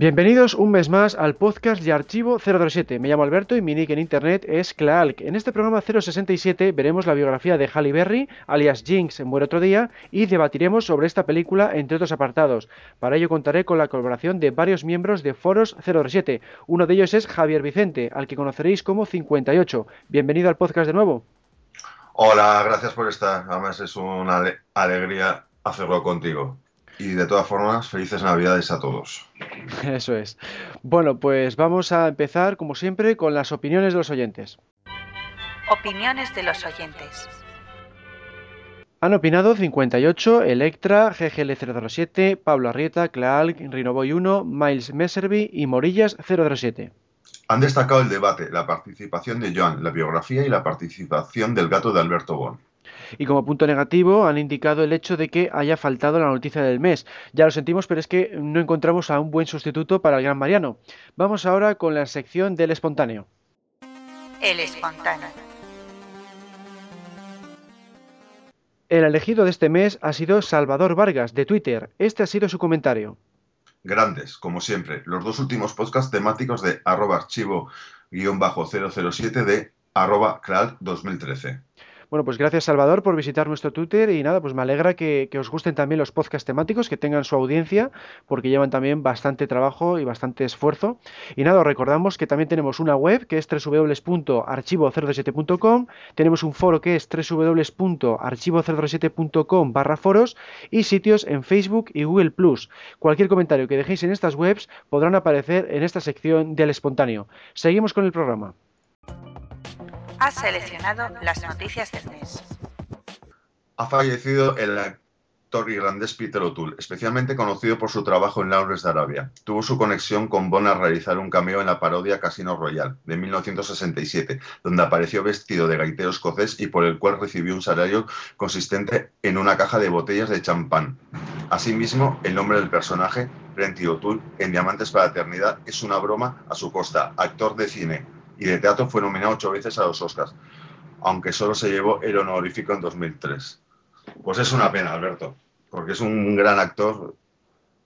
Bienvenidos un mes más al podcast de Archivo 007. Me llamo Alberto y mi nick en internet es Klaalk. En este programa 067 veremos la biografía de Halle Berry, alias Jinx en Buen Otro Día, y debatiremos sobre esta película entre otros apartados. Para ello contaré con la colaboración de varios miembros de Foros 007. Uno de ellos es Javier Vicente, al que conoceréis como 58. Bienvenido al podcast de nuevo. Hola, gracias por estar. Además es una alegría hacerlo contigo. Y de todas formas, felices Navidades a todos. Eso es. Bueno, pues vamos a empezar, como siempre, con las opiniones de los oyentes. Opiniones de los oyentes. Han opinado 58, Electra, GGL007, Pablo Arrieta, Clark, Rinoboy 1, Miles Messerby y Morillas 007. Han destacado el debate, la participación de Joan, la biografía y la participación del gato de Alberto Bon. Y como punto negativo han indicado el hecho de que haya faltado la noticia del mes. Ya lo sentimos, pero es que no encontramos a un buen sustituto para el gran Mariano. Vamos ahora con la sección del espontáneo. El espontáneo. El elegido de este mes ha sido Salvador Vargas, de Twitter. Este ha sido su comentario. Grandes, como siempre, los dos últimos podcasts temáticos de arroba archivo-007 de arroba 2013. Bueno, pues gracias Salvador por visitar nuestro Twitter y nada, pues me alegra que, os gusten también los podcasts temáticos, que tengan su audiencia, porque llevan también bastante trabajo y bastante esfuerzo. Y nada, os recordamos que también tenemos una web que es www.archivo007.com, tenemos un foro que es www.archivo007.com barra foros y sitios en Facebook y Google Plus. Cualquier comentario que dejéis en estas webs podrán aparecer en esta sección del espontáneo. Seguimos con el programa. Ha seleccionado las noticias del mes. Ha fallecido el actor irlandés Peter O'Toole, especialmente conocido por su trabajo en Lawrence de Arabia. Tuvo su conexión con Bond al realizar un cameo en la parodia Casino Royale de 1967, donde apareció vestido de gaitero escocés y por el cual recibió un salario consistente en una caja de botellas de champán. Asimismo, el nombre del personaje, Renty O'Toole, en Diamantes para la Eternidad, es una broma a su costa, actor de cine, y de teatro fue nominado ocho veces a los Oscars, aunque solo se llevó el honorífico en 2003. Pues es una pena, Alberto, porque es un gran actor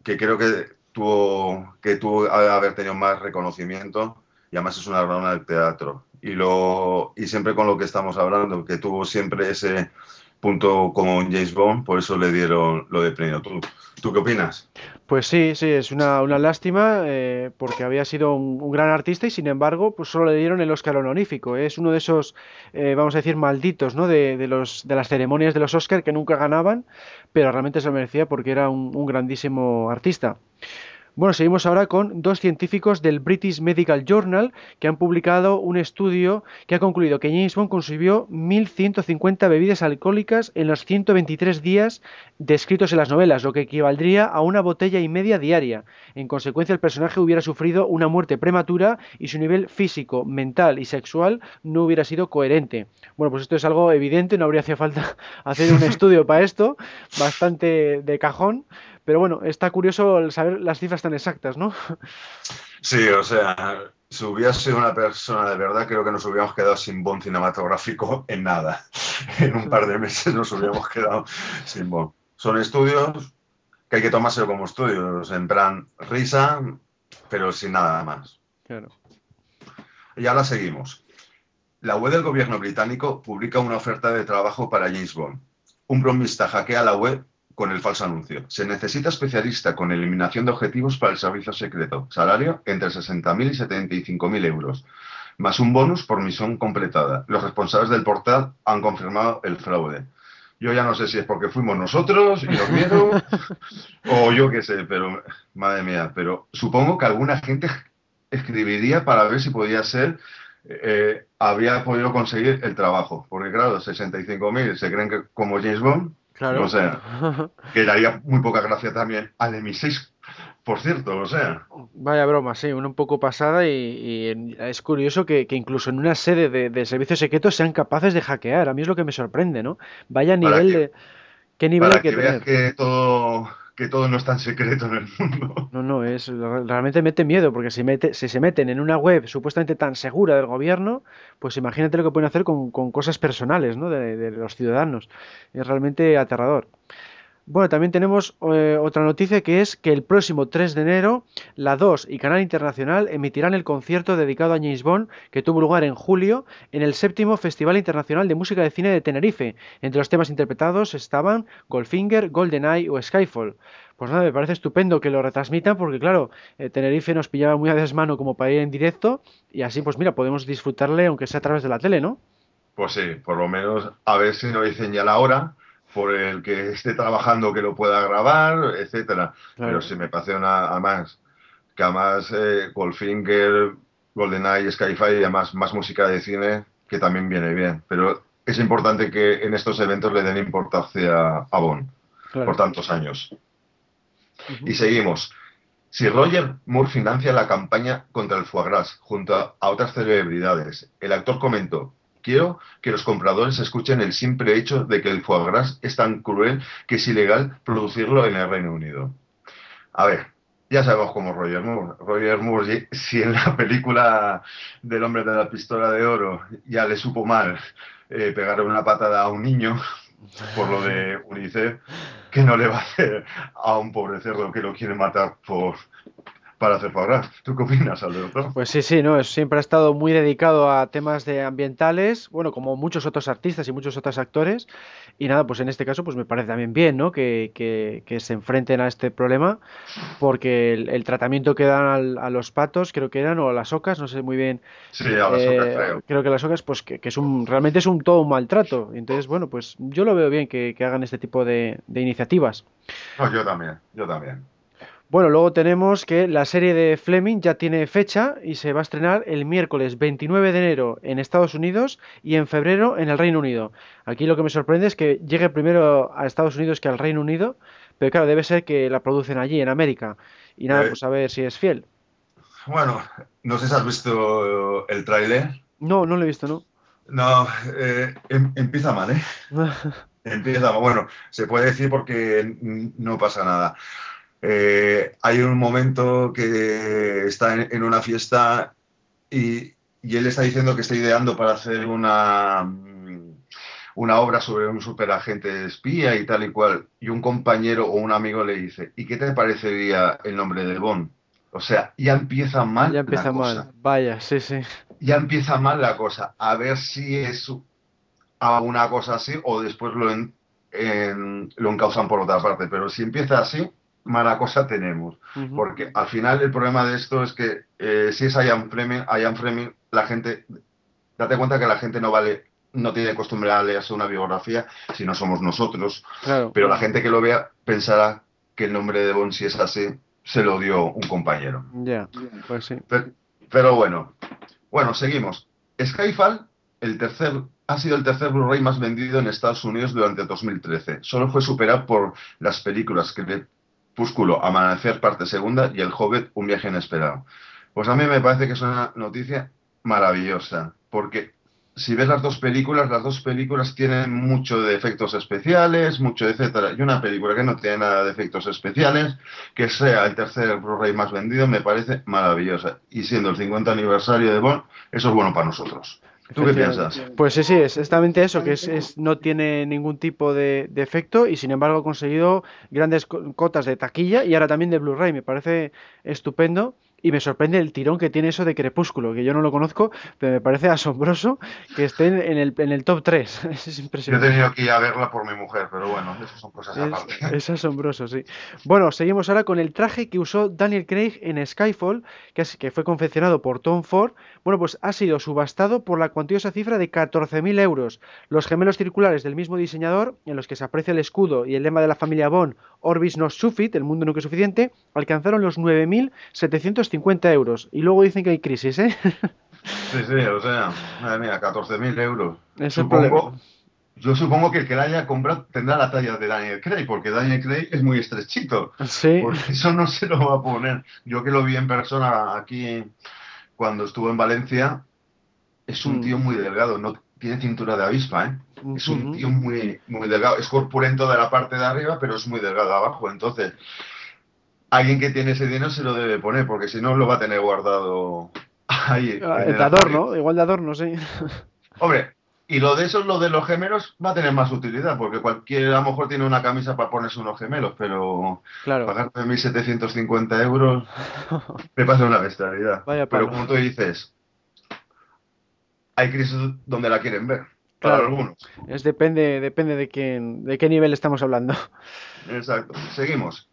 que creo que tuvo que tuvo haber tenido más reconocimiento y además es una broma del teatro. Y, lo, y siempre con lo que estamos hablando, que tuvo siempre ese punto como James Bond, por eso le dieron lo de premio. ¿Tú, ¿Tú qué opinas? Pues sí, sí, es una, lástima eh, porque había sido un, gran artista y sin embargo pues solo le dieron el Oscar honorífico. Es uno de esos, eh, vamos a decir, malditos ¿no? de, de, los, de las ceremonias de los Oscar que nunca ganaban, pero realmente se lo merecía porque era un grandísimo artista. Bueno, seguimos ahora con dos científicos del British Medical Journal que han publicado un estudio que ha concluido que James Bond consumió 1.150 bebidas alcohólicas en los 123 días descritos en las novelas, lo que equivaldría a una botella y media diaria. En consecuencia, el personaje hubiera sufrido una muerte prematura y su nivel físico, mental y sexual no hubiera sido coherente. Bueno, pues esto es algo evidente, no habría hacía falta hacer un estudio para esto, bastante de cajón. Pero bueno, está curioso saber las cifras tan exactas, ¿no? Sí, o sea, si hubiese una persona de verdad, creo que nos hubiéramos quedado sin Bond cinematográfico en nada. En un par de meses nos hubiéramos quedado sin Bond. Son estudios que hay que tomárselo como estudios, en plan risa, pero sin nada más. Claro. Y ahora seguimos. La web del gobierno británico publica una oferta de trabajo para James Bond. Un bromista hackea la web con el falso anuncio. Se necesita especialista con eliminación de objetivos para el servicio secreto. Salario entre 60.000 y 75.000 euros. Más un bonus por misión completada. Los responsables del portal han confirmado el fraude. Yo ya no sé si es porque fuimos nosotros y nos vieron o yo qué sé, pero madre mía, pero supongo que alguna gente escribiría para ver si podía ser, eh, habría podido conseguir el trabajo. Porque claro, 65.000 se creen que como James Bond, o sea, que daría muy poca gracia también al M6 por cierto, o sea. Vaya broma, sí, una un poco pasada y, es curioso que, incluso en una sede de, servicios secretos sean capaces de hackear. A mí es lo que me sorprende, ¿no? Vaya nivel de... ¿Qué nivel para que, que que todo que todo no es tan secreto en el mundo. No, no, es realmente mete miedo, porque si, mete, si se meten en una web supuestamente tan segura del gobierno, pues imagínate lo que pueden hacer con, cosas personales ¿no? de, los ciudadanos. Es realmente aterrador. Bueno, también tenemos eh, otra noticia que es que el próximo 3 de enero la 2 y Canal Internacional emitirán el concierto dedicado a James Bond que tuvo lugar en julio en el séptimo Festival Internacional de Música de Cine de Tenerife. Entre los temas interpretados estaban Goldfinger, GoldenEye o Skyfall. Pues nada, me parece estupendo que lo retransmitan porque claro, eh, Tenerife nos pillaba muy a desmano como para ir en directo y así pues mira, podemos disfrutarle aunque sea a través de la tele, ¿no? Pues sí, por lo menos a ver si nos dicen ya la hora por el que esté trabajando que lo pueda grabar, etcétera. Pero si me parece una, más que además eh, Goldfinger, GoldenEye, Skyfire y además más música de cine que también viene bien. Pero es importante que en estos eventos le den importancia a Bond por tantos años. Y seguimos. Si Roger Moore financia la campaña contra el foie gras junto a otras celebridades, el actor comentó, Quiero que los compradores escuchen el simple hecho de que el foie gras es tan cruel que es ilegal producirlo en el Reino Unido. A ver, ya sabemos cómo Roger Moore. Roger Moore, si en la película del hombre de la pistola de oro ya le supo mal eh, pegar una patada a un niño por lo de UNICEF, ¿qué no le va a hacer a un pobre cerdo que lo quiere matar por, para hacer foie ¿Tú qué opinas, Alberto? Pues sí, sí, no, siempre ha estado muy dedicado a temas de ambientales, bueno, como muchos otros artistas y muchos otros actores, y nada, pues en este caso pues me parece también bien, ¿no? Que, que, se enfrenten a este problema, porque el, tratamiento que dan a los patos, creo que eran, o a las ocas, no sé muy bien. Sí, a las ocas eh, creo. Creo que las ocas, pues que, es un, realmente es un todo un maltrato, entonces, bueno, pues yo lo veo bien que, hagan este tipo de, de iniciativas. No, yo también, yo también. Bueno, luego tenemos que la serie de Fleming ya tiene fecha y se va a estrenar el miércoles 29 de enero en Estados Unidos y en febrero en el Reino Unido. Aquí lo que me sorprende es que llegue primero a Estados Unidos que al Reino Unido, pero claro, debe ser que la producen allí, en América. Y nada, eh, pues a ver si es fiel. Bueno, no sé si has visto el tráiler. No, no lo he visto, ¿no? No, eh, em, empieza mal, ¿eh? empieza mal. Bueno, se puede decir porque no pasa nada. Eh, hay un momento que está en, una fiesta y, él está diciendo que está ideando para hacer una, una obra sobre un superagente espía y tal y cual. Y un compañero o un amigo le dice, ¿y qué te parecería el nombre de Bond? O sea, ya empieza mal. Ya empieza mal, vaya, sí, sí. Ya empieza mal la cosa. A ver si es una cosa así o después lo, lo encausan por otra parte. Pero si empieza así, mala cosa tenemos. Porque al final el problema de esto es que eh, si es Ian Fleming, Ian Fleming, la gente, date cuenta que la gente no vale, no tiene costumbre a leerse una biografía si no somos nosotros. Pero la gente que lo vea pensará que el nombre de Bond, si es así, se lo dio un compañero. Ya, pues sí. Pero, bueno, bueno, seguimos. Skyfall, el tercer ha sido el tercer Blu-ray más vendido en Estados Unidos durante 2013. Solo fue superado por las películas que Púsculo, Amanecer, parte segunda, y El Hobbit, Un viaje inesperado. Pues a mí me parece que es una noticia maravillosa, porque si ves las dos películas, las dos películas tienen mucho de efectos especiales, mucho etcétera, y una película que no tiene nada de efectos especiales, que sea el tercer Blu-ray más vendido, me parece maravillosa. Y siendo el 50 aniversario de Bond, eso es bueno para nosotros. ¿Tú qué piensas? Pues sí, sí, es exactamente eso, que es, no tiene ningún tipo de, de, efecto y sin embargo ha conseguido grandes cotas de taquilla y ahora también de Blu-ray. Me parece estupendo y me sorprende el tirón que tiene eso de Crepúsculo, que yo no lo conozco, pero me parece asombroso que esté en el, en el top 3. es impresionante. Yo he tenido que ir a verla por mi mujer, pero bueno, eso son cosas aparte. Es asombroso, sí. Bueno, seguimos ahora con el traje que usó Daniel Craig en Skyfall, que, es, que fue confeccionado por Tom Ford. Bueno, pues ha sido subastado por la cuantiosa cifra de 14.000 euros. Los gemelos circulares del mismo diseñador, en los que se aprecia el escudo y el lema de la familia Bond, Orbis no sufit, el mundo no es suficiente, alcanzaron los 9.700 50 euros. Y luego dicen que hay crisis, ¿eh? Sí, sí, o sea, madre mía, 14.000 euros. Es el problema. Yo supongo que el que la haya comprado tendrá la talla de Daniel Craig, porque Daniel Craig es muy estrechito. Sí. Por eso no se lo va a poner. Yo que lo vi en persona aquí cuando estuvo en Valencia, es un Mm. tío muy delgado, no tiene cintura de avispa, ¿eh? Es un tío muy, muy delgado. Es corpulento de la parte de arriba, pero es muy delgado abajo. Entonces, alguien que tiene ese dinero se lo debe poner, porque si no lo va a tener guardado ahí. Ah, De adorno, igual de adorno, sí. Hombre, y lo de esos, lo de los gemelos, va a tener más utilidad, porque cualquiera a lo mejor tiene una camisa para ponerse unos gemelos, pero Claro. pagarte 1.750 euros me parece una bestialidad. Vaya pero como tú dices, hay crisis donde la quieren ver, para Claro. algunos. Es depende, depende de quién, de qué nivel estamos hablando. Exacto. Seguimos.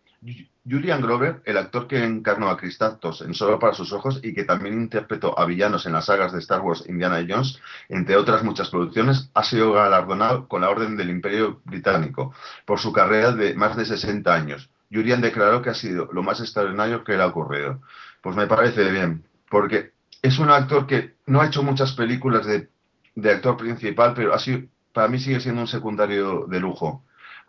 Julian Grover, el actor que encarnó a Kristatos en Solo para sus ojos y que también interpretó a villanos en las sagas de Star Wars Indiana Jones, entre otras muchas producciones, ha sido galardonado con la Orden del Imperio Británico por su carrera de más de 60 años. Julian declaró que ha sido lo más extraordinario que le ha ocurrido. Pues me parece bien, porque es un actor que no ha hecho muchas películas de, de actor principal, pero ha sido, para mí sigue siendo un secundario de lujo.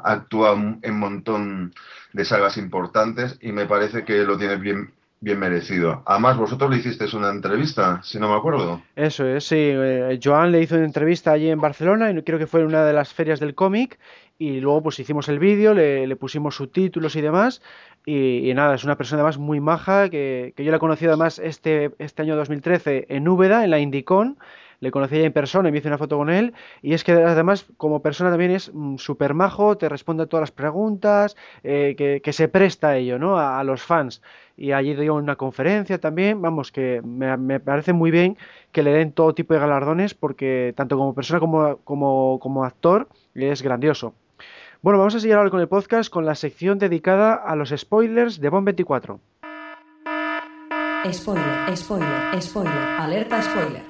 Actúa en montón de sagas importantes y me parece que lo tiene bien, bien merecido. Además, vosotros le hicisteis una entrevista, si no me acuerdo. Eso es, sí. eh, Joan le hizo una entrevista allí en Barcelona y creo que fue en una de las ferias del cómic y luego pues hicimos el vídeo, le, pusimos subtítulos y demás y, nada, es una persona además muy maja que, que yo la he conocido además este, este año 2013 en Úbeda, en la Indicon, le conocí en persona y me hice una foto con él y es que además como persona también es mm, súper majo, te responde a todas las preguntas, eh, que, se presta a ello, ¿no? A, los fans y allí dio una conferencia también, vamos, que me, parece muy bien que le den todo tipo de galardones porque tanto como persona como, como, como actor es grandioso. Bueno, vamos a seguir ahora con el podcast con la sección dedicada a los spoilers de Bond 24. Spoiler, spoiler, spoiler, alerta spoiler.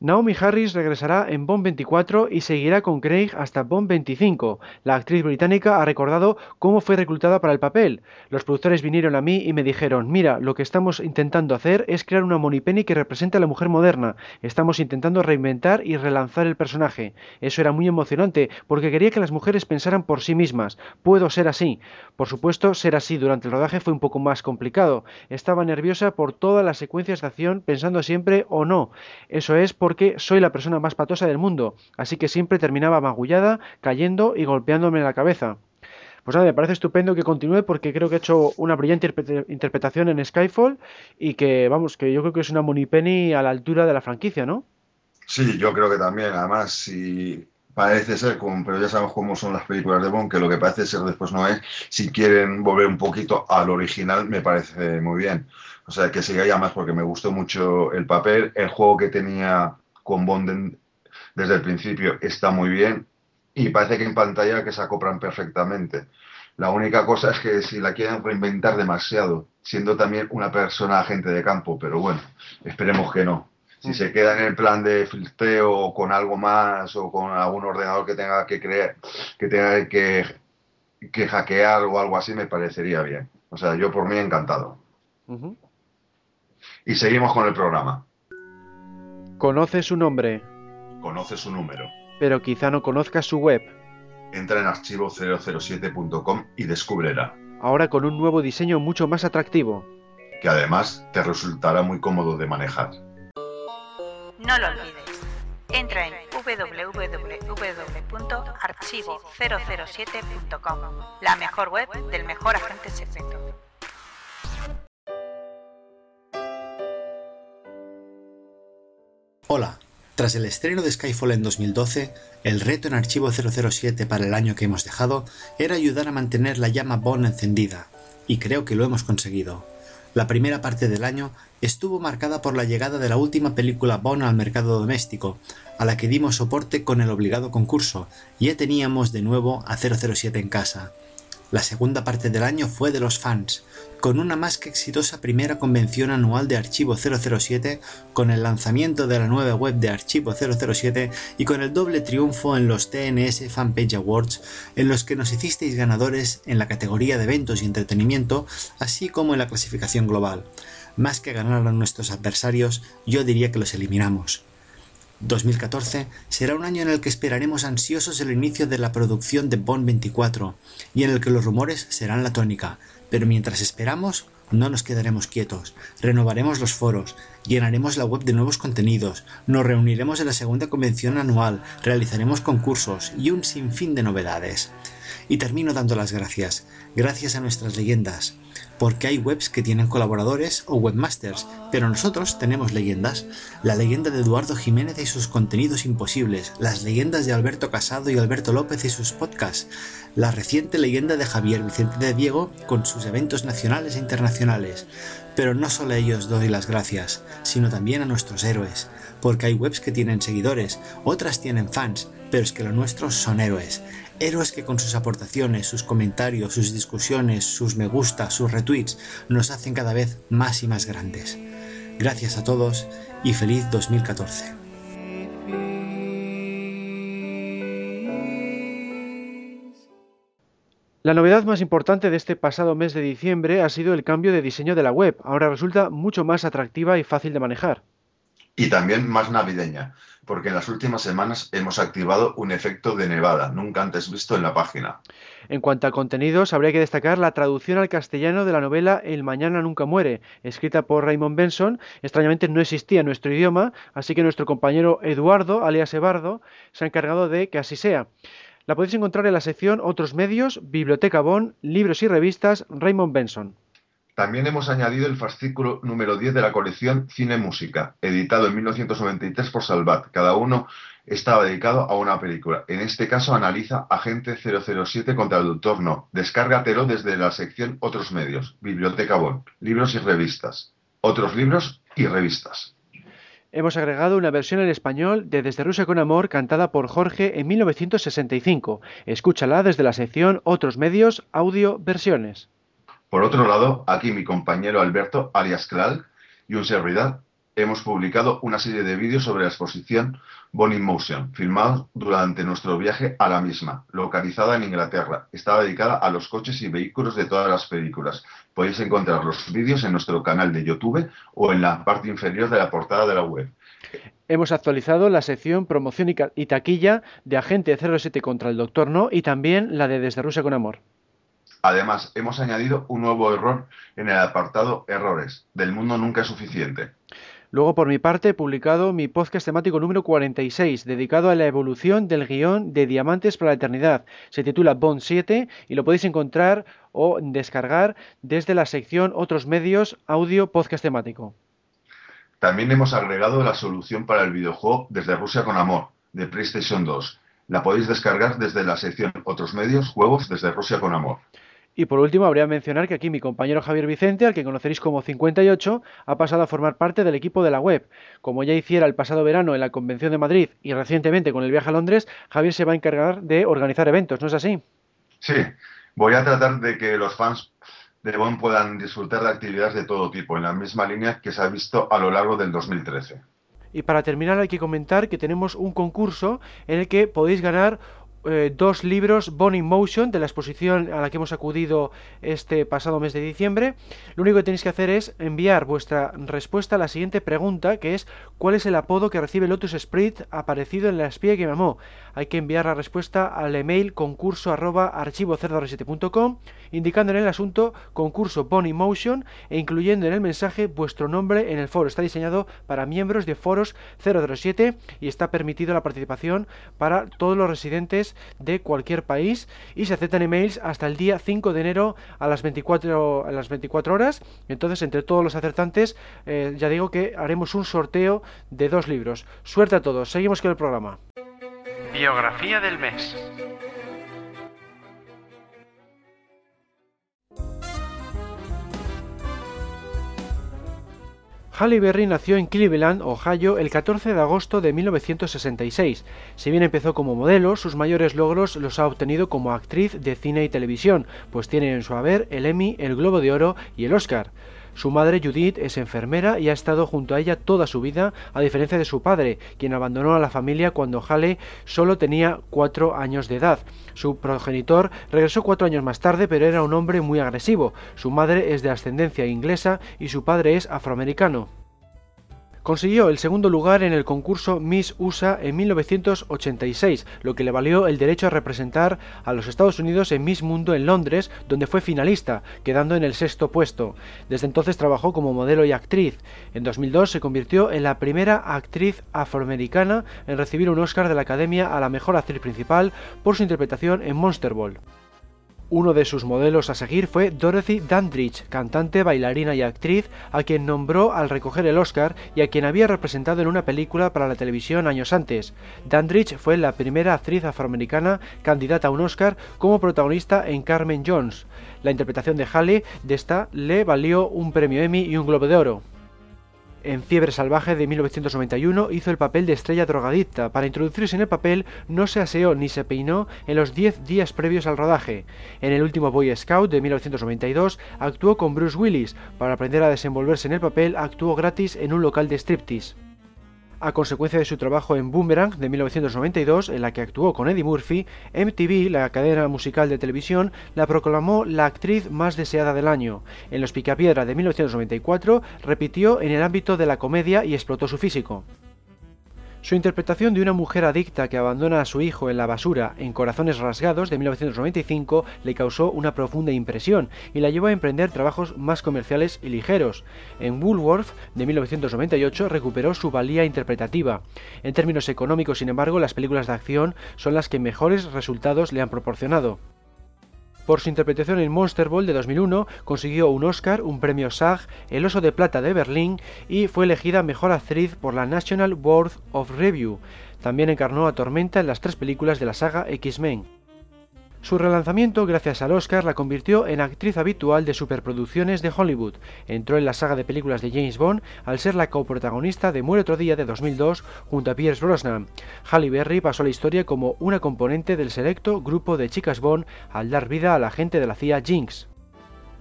Naomi Harris regresará en Bond 24 y seguirá con Craig hasta Bond 25. La actriz británica ha recordado cómo fue reclutada para el papel. Los productores vinieron a mí y me dijeron, mira, lo que estamos intentando hacer es crear una Moneypenny que represente a la mujer moderna. Estamos intentando reinventar y relanzar el personaje. Eso era muy emocionante porque quería que las mujeres pensaran por sí mismas. Puedo ser así. Por supuesto, ser así durante el rodaje fue un poco más complicado. Estaba nerviosa por todas las secuencias de acción pensando siempre o no. Eso es porque soy la persona más patosa del mundo, así que siempre terminaba magullada, cayendo y golpeándome la cabeza. Pues nada, me parece estupendo que continúe porque creo que ha hecho una brillante interpre- interpretación en Skyfall y que, vamos, que yo creo que es una Moneypenny a la altura de la franquicia, ¿no? Sí, yo creo que también. Además, si parece ser, pero ya sabemos cómo son las películas de Bond, que lo que parece ser después no es. Si quieren volver un poquito al original, me parece muy bien. O sea, que siga ya más porque me gustó mucho el papel. El juego que tenía con Bond desde el principio está muy bien y parece que en pantalla que se acoplan perfectamente. La única cosa es que si la quieren reinventar demasiado, siendo también una persona agente de campo, pero bueno, esperemos que no. Si se queda en el plan de filtreo o con algo más o con algún ordenador que tenga que crear, que tenga que, que hackear o algo así, me parecería bien. O sea, yo por mí encantado. Y seguimos con el programa. Conoce su nombre, Conoce su número. pero quizá no conozca su web. Entra en archivo007.com y descúbrela, Ahora con un nuevo diseño mucho más atractivo. que además te resultará muy cómodo de manejar. No lo olvides. Entra en www.archivo007.com, la mejor web del mejor agente secreto. Hola, tras el estreno de Skyfall en 2012, el reto en Archivo 007 para el año que hemos dejado era ayudar a mantener la llama Bond encendida, y creo que lo hemos conseguido. La primera parte del año estuvo marcada por la llegada de la última película Bond al mercado doméstico, a la que dimos soporte con el obligado concurso, y ya teníamos de nuevo a 007 en casa. La segunda parte del año fue de los fans, con una más que exitosa primera convención anual de Archivo 007, con el lanzamiento de la nueva web de Archivo 007 y con el doble triunfo en los TNS Fanpage Awards, en los que nos hicisteis ganadores en la categoría de eventos y entretenimiento, así como en la clasificación global. Más que ganar a nuestros adversarios, yo diría que los eliminamos. 2014 será un año en el que esperaremos ansiosos el inicio de la producción de Bond 24 y en el que los rumores serán la tónica, pero mientras esperamos no nos quedaremos quietos, renovaremos los foros, llenaremos la web de nuevos contenidos, nos reuniremos en la segunda convención anual, realizaremos concursos y un sinfín de novedades. Y termino dando las gracias, gracias a nuestras leyendas, porque hay webs que tienen colaboradores o webmasters, pero nosotros tenemos leyendas. La leyenda de Eduardo Jiménez y sus contenidos imposibles, las leyendas de Alberto Casado y Alberto López y sus podcasts, la reciente leyenda de Javier Vicente de Diego con sus eventos nacionales e internacionales. Pero no solo a ellos doy las gracias, sino también a nuestros héroes, porque hay webs que tienen seguidores, otras tienen fans, pero es que los nuestros son héroes. Héroes que con sus aportaciones, sus comentarios, sus discusiones, sus me gusta, sus retweets, nos hacen cada vez más y más grandes. Gracias a todos y feliz 2014. La novedad más importante de este pasado mes de diciembre ha sido el cambio de diseño de la web. Ahora resulta mucho más atractiva y fácil de manejar. Y también más navideña, porque en las últimas semanas hemos activado un efecto de nevada, nunca antes visto en la página. En cuanto a contenidos, habría que destacar la traducción al castellano de la novela El mañana nunca muere, escrita por Raymond Benson. Extrañamente no existía en nuestro idioma, así que nuestro compañero Eduardo, alias Ebardo, se ha encargado de que así sea. La podéis encontrar en la sección Otros medios, Biblioteca Bon, Libros y revistas, Raymond Benson. También hemos añadido el fascículo número 10 de la colección Cine Música, editado en 1993 por Salvat. Cada uno estaba dedicado a una película. En este caso analiza Agente 007 contra el Doctor No. Descárgatelo desde la sección Otros medios, Biblioteca Bon, libros y revistas. Otros libros y revistas. Hemos agregado una versión en español de Desde Rusia con Amor cantada por Jorge en 1965. Escúchala desde la sección Otros medios, audio, versiones. Por otro lado, aquí mi compañero Alberto, alias Kral, y un servidor, hemos publicado una serie de vídeos sobre la exposición Bonnie Motion, filmados durante nuestro viaje a la misma, localizada en Inglaterra. Está dedicada a los coches y vehículos de todas las películas. Podéis encontrar los vídeos en nuestro canal de YouTube o en la parte inferior de la portada de la web. Hemos actualizado la sección promoción y taquilla de Agente 07 contra el Doctor No y también la de Desde Rusia con Amor. Además, hemos añadido un nuevo error en el apartado Errores. Del mundo nunca es suficiente. Luego, por mi parte, he publicado mi podcast temático número 46, dedicado a la evolución del guion de Diamantes para la Eternidad. Se titula Bond 7 y lo podéis encontrar o descargar desde la sección Otros medios, audio, podcast temático. También hemos agregado la solución para el videojuego Desde Rusia con Amor, de PlayStation 2. La podéis descargar desde la sección Otros medios, juegos desde Rusia con Amor. Y por último, habría que mencionar que aquí mi compañero Javier Vicente, al que conoceréis como 58, ha pasado a formar parte del equipo de la web. Como ya hiciera el pasado verano en la Convención de Madrid y recientemente con el viaje a Londres, Javier se va a encargar de organizar eventos, ¿no es así? Sí, voy a tratar de que los fans de Bond puedan disfrutar de actividades de todo tipo, en la misma línea que se ha visto a lo largo del 2013. Y para terminar hay que comentar que tenemos un concurso en el que podéis ganar eh, dos libros Bonnie Motion de la exposición a la que hemos acudido este pasado mes de diciembre. Lo único que tenéis que hacer es enviar vuestra respuesta a la siguiente pregunta, que es ¿cuál es el apodo que recibe Lotus Sprit aparecido en la espía que me amó? Hay que enviar la respuesta al email concurso arroba archivo indicando en el asunto concurso Bonnie Motion e incluyendo en el mensaje vuestro nombre en el foro. Está diseñado para miembros de foros 007 y está permitido la participación para todos los residentes de cualquier país y se aceptan emails hasta el día 5 de enero a las 24, a las 24 horas. Entonces, entre todos los acertantes, eh, ya digo que haremos un sorteo de dos libros. Suerte a todos. Seguimos con el programa. Biografía del mes. Halle Berry nació en Cleveland, Ohio, el 14 de agosto de 1966. Si bien empezó como modelo, sus mayores logros los ha obtenido como actriz de cine y televisión, pues tiene en su haber el Emmy, el Globo de Oro y el Oscar. Su madre Judith es enfermera y ha estado junto a ella toda su vida, a diferencia de su padre, quien abandonó a la familia cuando Halle solo tenía cuatro años de edad. Su progenitor regresó cuatro años más tarde, pero era un hombre muy agresivo. Su madre es de ascendencia inglesa y su padre es afroamericano. Consiguió el segundo lugar en el concurso Miss USA en 1986, lo que le valió el derecho a representar a los Estados Unidos en Miss Mundo en Londres, donde fue finalista, quedando en el sexto puesto. Desde entonces trabajó como modelo y actriz. En 2002 se convirtió en la primera actriz afroamericana en recibir un Oscar de la Academia a la mejor actriz principal por su interpretación en Monster Ball. Uno de sus modelos a seguir fue Dorothy Dandridge, cantante, bailarina y actriz, a quien nombró al recoger el Oscar y a quien había representado en una película para la televisión años antes. Dandridge fue la primera actriz afroamericana candidata a un Oscar como protagonista en Carmen Jones. La interpretación de Halle de esta le valió un premio Emmy y un Globo de Oro. En Fiebre Salvaje de 1991 hizo el papel de estrella drogadicta. Para introducirse en el papel no se aseó ni se peinó en los 10 días previos al rodaje. En el último Boy Scout de 1992 actuó con Bruce Willis. Para aprender a desenvolverse en el papel actuó gratis en un local de striptease. A consecuencia de su trabajo en Boomerang de 1992, en la que actuó con Eddie Murphy, MTV, la cadena musical de televisión, la proclamó la actriz más deseada del año. En Los Picapiedra de 1994 repitió en el ámbito de la comedia y explotó su físico. Su interpretación de una mujer adicta que abandona a su hijo en la basura en Corazones Rasgados de 1995 le causó una profunda impresión y la llevó a emprender trabajos más comerciales y ligeros. En Woolworth de 1998 recuperó su valía interpretativa. En términos económicos, sin embargo, las películas de acción son las que mejores resultados le han proporcionado. Por su interpretación en Monster Ball de 2001 consiguió un Oscar, un premio SAG, el Oso de Plata de Berlín y fue elegida mejor actriz por la National Board of Review. También encarnó a Tormenta en las tres películas de la saga X-Men. Su relanzamiento, gracias al Oscar, la convirtió en actriz habitual de superproducciones de Hollywood. Entró en la saga de películas de James Bond al ser la coprotagonista de Muere otro día de 2002 junto a Pierce Brosnan. Halle Berry pasó a la historia como una componente del selecto grupo de chicas Bond al dar vida a la agente de la CIA Jinx.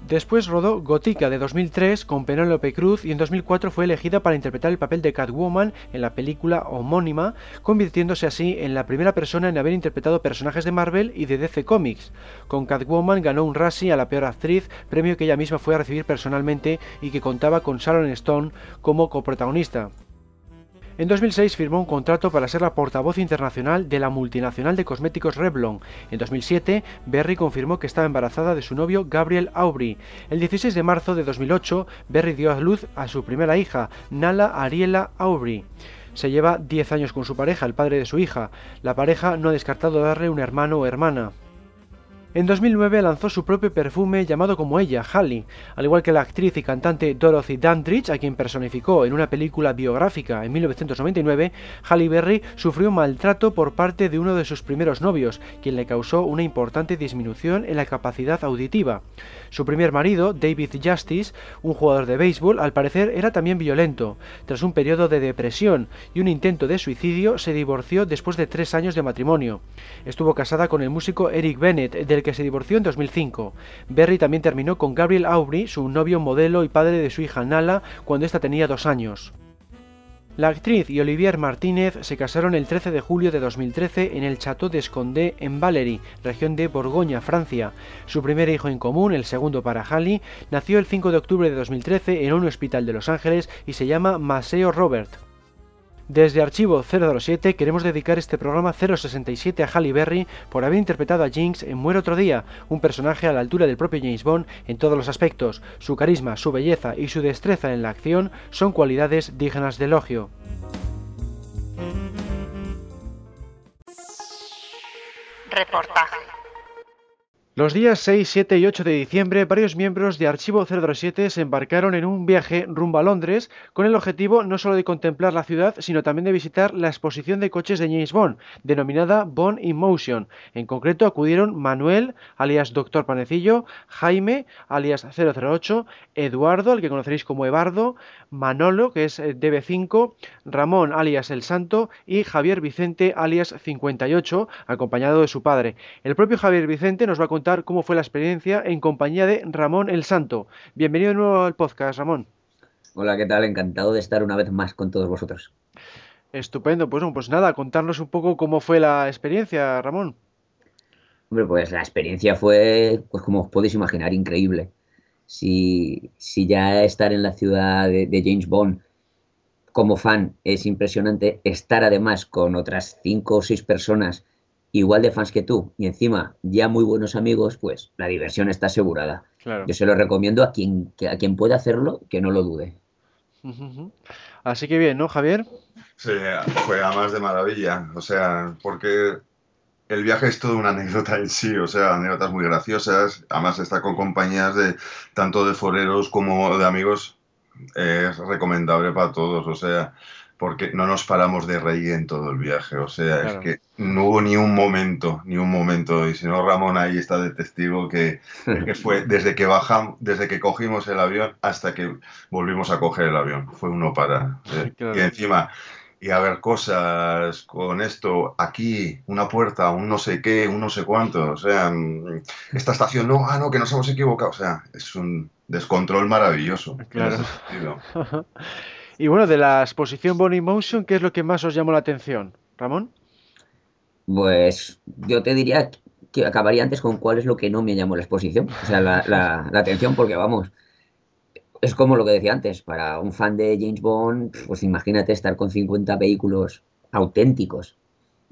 Después rodó Gotica de 2003 con Penélope Cruz y en 2004 fue elegida para interpretar el papel de Catwoman en la película homónima, convirtiéndose así en la primera persona en haber interpretado personajes de Marvel y de DC Comics. Con Catwoman ganó un Razzie a la peor actriz, premio que ella misma fue a recibir personalmente y que contaba con Sharon Stone como coprotagonista. En 2006 firmó un contrato para ser la portavoz internacional de la multinacional de cosméticos Revlon. En 2007, Berry confirmó que estaba embarazada de su novio Gabriel Aubry. El 16 de marzo de 2008, Berry dio a luz a su primera hija, Nala Ariela Aubry. Se lleva 10 años con su pareja, el padre de su hija. La pareja no ha descartado darle un hermano o hermana. En 2009 lanzó su propio perfume llamado como ella, Halle, al igual que la actriz y cantante Dorothy Dandridge, a quien personificó en una película biográfica en 1999, Halle Berry sufrió maltrato por parte de uno de sus primeros novios, quien le causó una importante disminución en la capacidad auditiva. Su primer marido, David Justice, un jugador de béisbol, al parecer era también violento. Tras un periodo de depresión y un intento de suicidio, se divorció después de tres años de matrimonio. Estuvo casada con el músico Eric Bennett, del que se divorció en 2005. Berry también terminó con Gabriel Aubry, su novio modelo y padre de su hija Nala, cuando ésta tenía dos años. La actriz y Olivier Martínez se casaron el 13 de julio de 2013 en el Château d'Escondé en Valery, región de Borgoña, Francia. Su primer hijo en común, el segundo para Halle, nació el 5 de octubre de 2013 en un hospital de Los Ángeles y se llama Maceo Robert. Desde Archivo 007 queremos dedicar este programa 067 a Halle Berry por haber interpretado a Jinx en Muere otro día, un personaje a la altura del propio James Bond en todos los aspectos. Su carisma, su belleza y su destreza en la acción son cualidades dignas de elogio. Reportaje. Los días 6, 7 y 8 de diciembre, varios miembros de Archivo 007 se embarcaron en un viaje rumbo a Londres con el objetivo no solo de contemplar la ciudad, sino también de visitar la exposición de coches de James Bond, denominada Bond in Motion. En concreto acudieron Manuel, alias Doctor Panecillo, Jaime, alias 008, Eduardo, al que conoceréis como Ebardo, Manolo, que es DB5, Ramón, alias El Santo, y Javier Vicente, alias 58, acompañado de su padre. El propio Javier Vicente nos va a contar cómo fue la experiencia en compañía de Ramón el Santo. Bienvenido de nuevo al podcast, Ramón. Hola, ¿qué tal? Encantado de estar una vez más con todos vosotros. Estupendo, pues, pues nada, contarnos un poco cómo fue la experiencia, Ramón. Hombre, pues la experiencia fue, pues como os podéis imaginar, increíble. Si, si ya estar en la ciudad de, de James Bond como fan es impresionante estar además con otras cinco o seis personas igual de fans que tú y encima ya muy buenos amigos, pues la diversión está asegurada. Claro. Yo se lo recomiendo a quien, a quien pueda hacerlo, que no lo dude. Así que bien, ¿no, Javier? Sí, fue a más de maravilla, o sea, porque el viaje es toda una anécdota en sí, o sea, anécdotas muy graciosas, además está con compañías de tanto de foreros como de amigos, es recomendable para todos, o sea, porque no nos paramos de reír en todo el viaje, o sea, Claro. es que no hubo ni un momento, ni un momento, y si no Ramón ahí está de testigo que, que fue desde que bajamos, desde que cogimos el avión hasta que volvimos a coger el avión, fue uno para, eh, Claro. y encima y a ver cosas con esto, aquí, una puerta, un no sé qué, un no sé cuánto, o sea, mm, esta estación, no, ah, no, que nos hemos equivocado, o sea, es un descontrol maravilloso. Claro. Y bueno, de la exposición Bonnie Motion, ¿qué es lo que más os llamó la atención? Ramón. Pues yo te diría que acabaría antes con cuál es lo que no me llamó la exposición, o sea, la atención, porque vamos, es como lo que decía antes, para un fan de James Bond, pues imagínate estar con 50 vehículos auténticos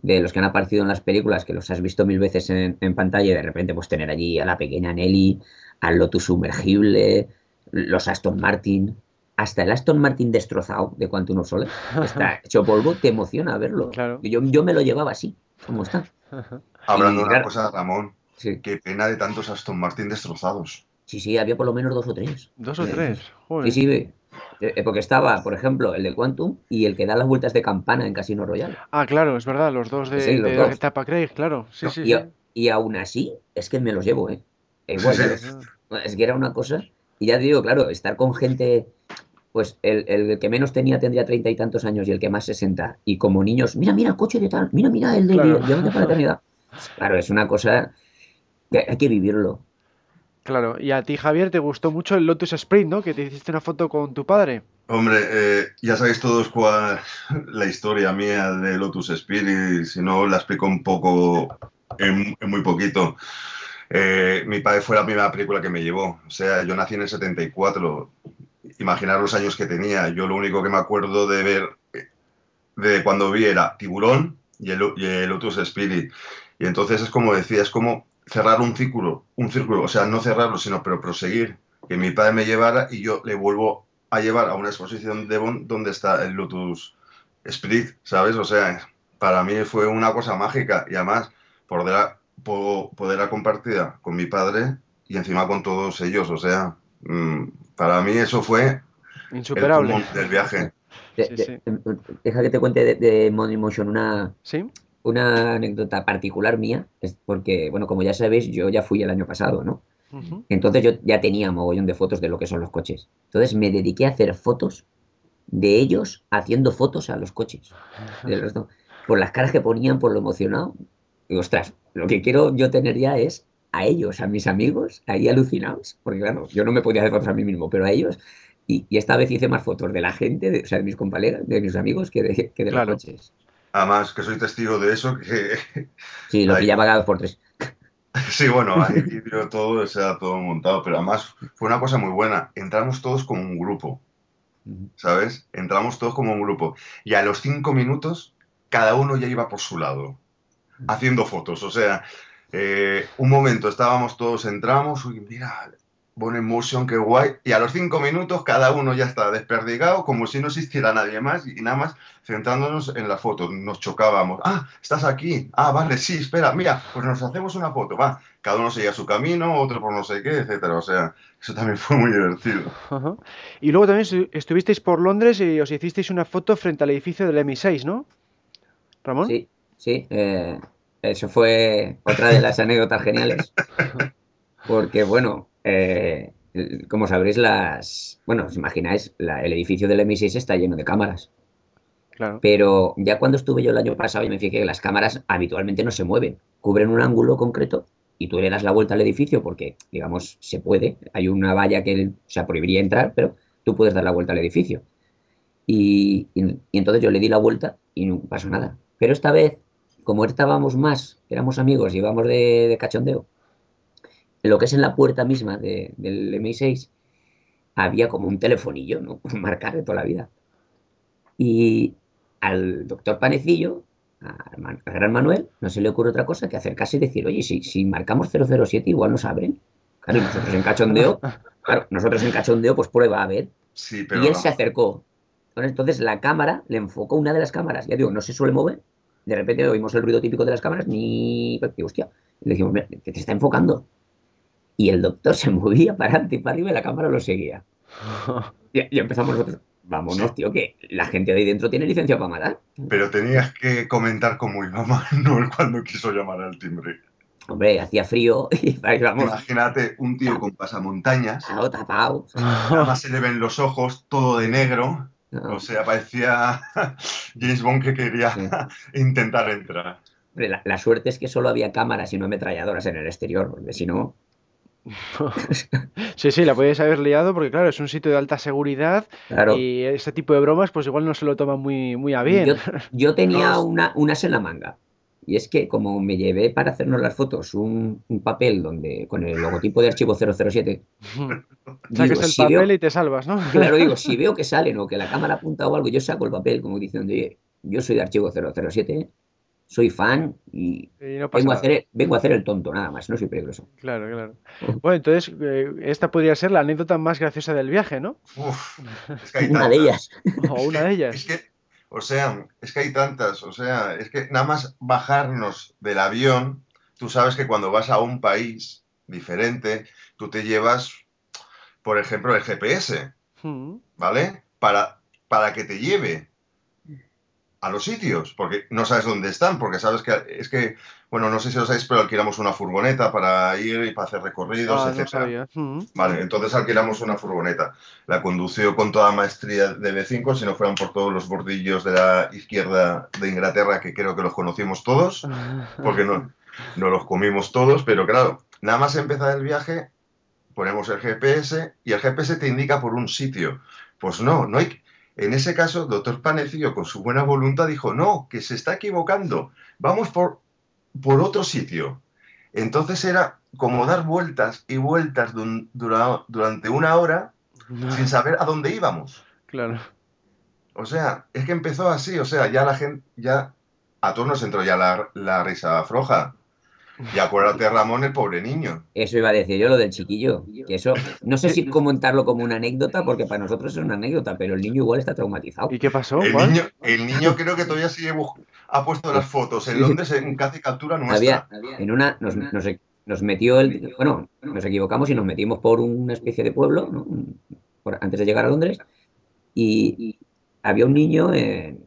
de los que han aparecido en las películas, que los has visto mil veces en, en pantalla y de repente pues tener allí a la pequeña Nelly, al Lotus sumergible, los Aston Martin, hasta el Aston Martin destrozado de Quantum of Solace, está hecho polvo, te emociona verlo. Claro. Yo, yo me lo llevaba así, como está. Hablando de una claro, cosa, Ramón, Sí, qué pena de tantos Aston Martin destrozados. sí, sí, había por lo menos dos o tres. Dos o Eh, tres. Sí, Joder. sí, eh, eh, porque estaba, por ejemplo, el de Quantum y el que da las vueltas de campana en Casino Royale. Ah, claro, es verdad, los dos de, Sí, los de dos. Etapa Craig, claro. Sí, No, sí, y, sí. y aún así, es que me los llevo, ¿eh? Igual, Sí, sí. es que era una cosa. Y ya te digo, claro, estar con gente, pues el, el que menos tenía tendría treinta y tantos años y el que más sesenta. Y como niños, mira, mira, el coche de tal, mira, mira, el de Claro. Llévate para la eternidad. Claro, es una cosa que hay que vivirlo. Claro. Y a ti, Javier, te gustó mucho el Lotus Sprint, ¿no? Que te hiciste una foto con tu padre. Hombre, eh, ya sabéis todos cuál la historia mía de Lotus Spirit, si no la explico un poco, en, en muy poquito. Eh, mi padre fue la primera película que me llevó, o sea, yo nací en el 74, imaginar los años que tenía, yo lo único que me acuerdo de ver, de cuando vi era Tiburón y el, Lotus Spirit, y entonces es como decía, es como cerrar un círculo, un círculo, o sea, no cerrarlo, sino pero proseguir, que mi padre me llevara y yo le vuelvo a llevar a una exposición de Bond donde está el Lotus Spirit, ¿sabes? O sea, para mí fue una cosa mágica. Y además poder, po- poder compartida con mi padre y encima con todos ellos, o sea, mm, para mí eso fue el Insuperable. cumón del viaje. De- Sí, de- sí. Deja que te cuente de, de Money Motion una, ¿Sí? una anécdota particular mía, es porque, bueno, como ya sabéis, yo ya fui el año pasado, ¿no? Entonces yo ya tenía mogollón de fotos de lo que son los coches. Entonces me dediqué a hacer fotos de ellos haciendo fotos a los coches. De los do- por las caras que ponían, por lo emocionado. Y ostras, lo que quiero yo tener ya es a ellos, a mis amigos, ahí alucinados. Porque claro, yo no me podía hacer fotos a mí mismo, pero a ellos. Y, y esta vez hice más fotos de la gente, de, o sea, de mis compañeras, de mis amigos, que de, que de Claro. los coches. Además, que soy testigo de eso, que Sí, lo Ahí. pillaba cada dos por tres. sí, bueno, hay vídeo todo, o sea, todo montado, pero además fue una cosa muy buena. Entramos todos como un grupo. ¿sabes? Entramos todos como un grupo. Y a los cinco minutos, cada uno ya iba por su lado, haciendo fotos. O sea, eh, un momento estábamos todos, entramos, uy, mira, Bon Emotion, qué guay. Y a los cinco minutos, cada uno ya está desperdigado, como si no existiera nadie más, y nada más centrándonos en la foto. Nos chocábamos. Ah, estás aquí. Ah, vale, sí, espera, mira, pues nos hacemos una foto. Va, cada uno seguía su camino, otro por no sé qué, etcétera. O sea, eso también fue muy divertido. Ajá. Y luego también estu- estuvisteis por Londres y os hicisteis una foto frente al edificio del MI6, ¿no? Ramón. Sí, sí. eh, eso fue otra de las anécdotas geniales. Porque, bueno, eh, como sabréis, las. Bueno, os imagináis, la- el edificio del M6 está lleno de cámaras. Claro. Pero ya cuando estuve yo el año pasado, y me fijé que las cámaras habitualmente no se mueven, cubren un ángulo concreto y tú le das la vuelta al edificio porque, digamos, se puede. Hay una valla que, o sea, prohibiría entrar, pero tú puedes dar la vuelta al edificio. Y, y- y entonces yo le di la vuelta y no pasó nada. Pero esta vez, como estábamos más, éramos amigos y íbamos de, de cachondeo, en lo que es en la puerta misma de- del MI6, había como un telefonillo, ¿no? Un marcar de toda la vida. Y al doctor Panecillo, al, gran Manuel, no se le ocurre otra cosa que acercarse y decir, oye, si, si marcamos 007 igual nos abren. Claro, y nosotros en cachondeo, claro, nosotros en cachondeo, pues prueba a ver. Sí, pero Y él no. se acercó. Entonces la cámara le enfocó una de las cámaras. Ya digo, no se suele mover. De repente oímos el ruido típico de las cámaras, ni. Y hostia. Y le dijimos, "Mira, que te está enfocando. Y el doctor se movía para adelante y para arriba y la cámara lo seguía. Y, y empezamos nosotros. Vámonos, tío, que la gente de ahí dentro tiene licencia para matar. Pero tenías que comentar cómo iba Manuel cuando quiso llamar al timbre. Hombre, hacía frío y ahí vamos, Imagínate un tío con pasamontañas, tapado, tapado. nada más se le ven los ojos, todo de negro. No, O sea, parecía James Bond que quería Sí. intentar entrar. la, la suerte es que solo había cámaras y no ametralladoras en el exterior, porque si no, Sí, sí, la podíais haber liado porque, claro, es un sitio de alta seguridad claro. y este tipo de bromas, pues igual no se lo toman muy, muy a bien. Yo, yo tenía No. una, unas en la manga. Y es que como me llevé para hacernos las fotos un, un papel donde con el logotipo de archivo 007, Saques digo, el si papel veo, y te salvas, ¿no? claro, digo, si veo que salen o que la cámara apunta o algo, yo saco el papel como diciendo, "Oye, yo soy de archivo 007, soy fan y Y no pasa vengo a, hacer el, vengo a hacer el tonto, nada más, no soy peligroso. Claro, claro. Bueno, entonces, eh, esta podría ser la anécdota más graciosa del viaje, ¿no? Uf, es que hay Una de ellas. O una de Es ellas. que, o sea, es que hay tantas, o sea, es que nada más bajarnos del avión, tú sabes que cuando vas a un país diferente, tú te llevas, por ejemplo, el GPS, Mm. ¿vale? Para, para que te lleve a los sitios, porque no sabes dónde están, porque sabes que es que, bueno, no sé si lo sabéis, pero alquilamos una furgoneta para ir y para hacer recorridos, Ah, no. Mm. Vale, entonces alquilamos una furgoneta. La condució con toda maestría de B5, si no fueran por todos los bordillos de la izquierda de Inglaterra, que creo que los conocimos todos, porque no, no los comimos todos, pero claro, nada más empezar el viaje, ponemos el GPS y el GPS te indica por un sitio. Pues no, no hay... En ese caso, doctor Panecillo, con su buena voluntad, dijo, no, que se está equivocando, vamos por, por otro sitio. Entonces era como dar vueltas y vueltas dun- dura- durante una hora sin saber a dónde íbamos. Claro. O sea, es que empezó así, o sea, ya la gente, ya a todos nos entró ya la, la risa floja. Y acuérdate, Ramón, el pobre niño. Eso iba a decir yo, lo del chiquillo. Que eso, no sé si comentarlo como una anécdota, porque para nosotros es una anécdota, pero el niño igual está traumatizado. ¿Y qué pasó? El niño, el niño creo que todavía sigue ha puesto las fotos en Londres en casi captura Había, nuestra. en una, nos, nos, nos metió el, bueno, nos equivocamos y nos metimos por una especie de pueblo, ¿no? Por- antes de llegar a Londres, y, y había un niño en-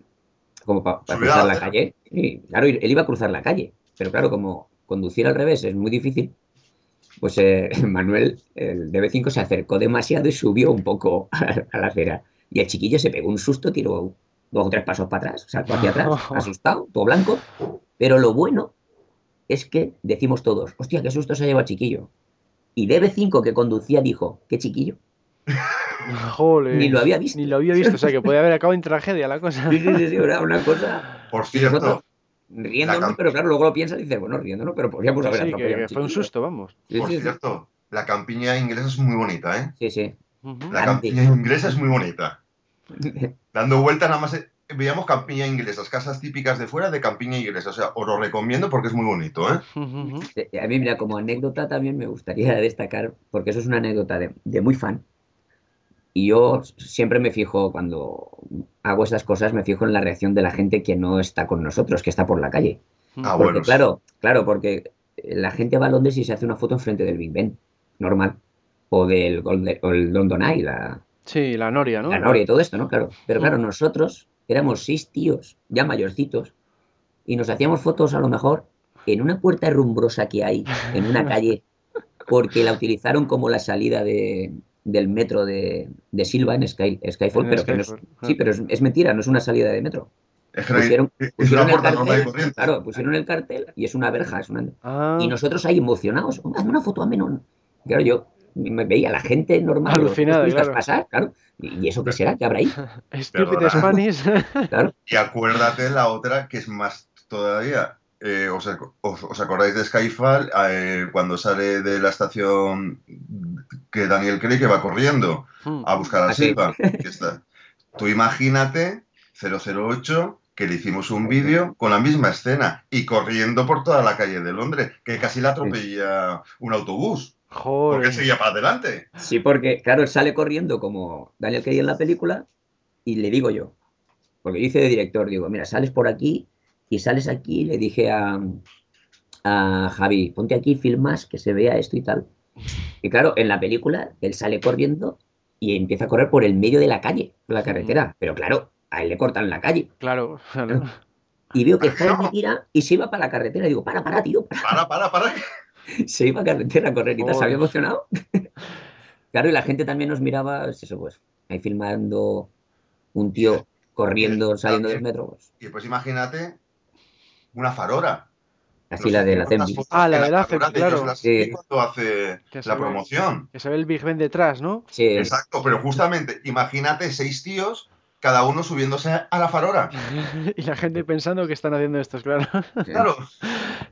como para cruzar la calle. Sí, claro, él iba a cruzar la calle, pero claro, como conducir al revés es muy difícil, pues eh, Manuel, el DB5, se acercó demasiado y subió un poco a, a la acera. Y el chiquillo se pegó un susto, tiró dos o tres pasos para atrás, saltó hacia atrás, asustado, todo blanco. Pero lo bueno es que decimos todos, hostia, qué susto se ha llevado el chiquillo. Y DB5 que conducía dijo, qué chiquillo. Jole. Ni lo había visto. Ni lo había visto, o sea que puede haber acabado en tragedia la cosa. Sí, sí, sí, sí, era una cosa Por cierto, riéndonos, pero claro, luego lo piensas y dices, bueno, riéndonos, pero podríamos haber Sí, que, fue un susto, vamos. Por sí, sí. cierto, la campiña inglesa es muy bonita, ¿eh? Sí, sí. La campiña inglesa es muy bonita. Dando vueltas nada más eh, veíamos campiña inglesa, casas típicas de fuera de campiña inglesa. O sea, os lo recomiendo porque es muy bonito, ¿eh? A mí, mira, como anécdota también me gustaría destacar, porque eso es una anécdota de, de muy fan. Y yo siempre me fijo, cuando hago estas cosas, me fijo en la reacción de la gente que no está con nosotros, que está por la calle. Ah, Porque, bueno. sí. claro, claro, porque la gente va a Londres y se hace una foto enfrente del Big Ben, normal. O del Golden- o el London Eye, la, Sí, la Noria, ¿no? la Noria y todo esto, ¿no? Claro. Pero claro, Mm. nosotros éramos seis tíos, ya mayorcitos, y nos hacíamos fotos a lo mejor en una puerta rumbrosa que hay en una calle, porque la utilizaron como la salida de, del metro de, de Silva en Sky, Skyfall, En pero que no es- sí, pero es, es mentira, no es una salida de metro. Es, que Pusieron, es pusieron el cartel, claro, pusieron el cartel y es una verja, es una... Ah, Y nosotros ahí emocionados, hazme una foto a menos. Claro, yo me veía la gente normal, Alucinada, claro. pasar, claro. ¿Y eso qué será? ¿Qué habrá ahí? Stupid. Spanish. Claro. Y acuérdate la otra que es más todavía. Eh, ¿os, ac- os- os acordáis de Skyfall? Eh, cuando sale de la estación que Daniel cree que va corriendo Mm. a buscar a. Silva. Tú imagínate 008 que le hicimos un vídeo con la misma escena y corriendo por toda la calle de Londres, que casi le atropella un autobús. Joder. Porque seguía para adelante. Sí, porque, claro, él sale corriendo como Daniel Craig en la película y le digo yo, porque yo hice de director, digo, mira, sales por aquí y sales aquí, le dije a, a Javi, ponte aquí, filmas, que se vea esto y tal. Y claro, en la película él sale corriendo y empieza a correr por el medio de la calle, por la carretera. Pero claro, a él le cortan la calle. Claro, claro. Y veo que Javi me tira y se iba para la carretera. Y digo, para, para, tío, para. Para, para, para. Se iba a carretera a correr y tal, se había emocionado. Claro, y la gente también nos miraba, pues eso pues, ahí filmando un tío corriendo, saliendo del metro. pues, Y pues imagínate una farora. así No la sé de la fotos Ah, la de la ellos claro. las Sí. vi cuando hace Que se la ve- promoción. Que se ve el Big Ben detrás, ¿no? Sí, Exacto, pero justamente imagínate seis tíos, cada uno subiéndose a la farora. Y la gente pensando que están haciendo estos, claro. Claro.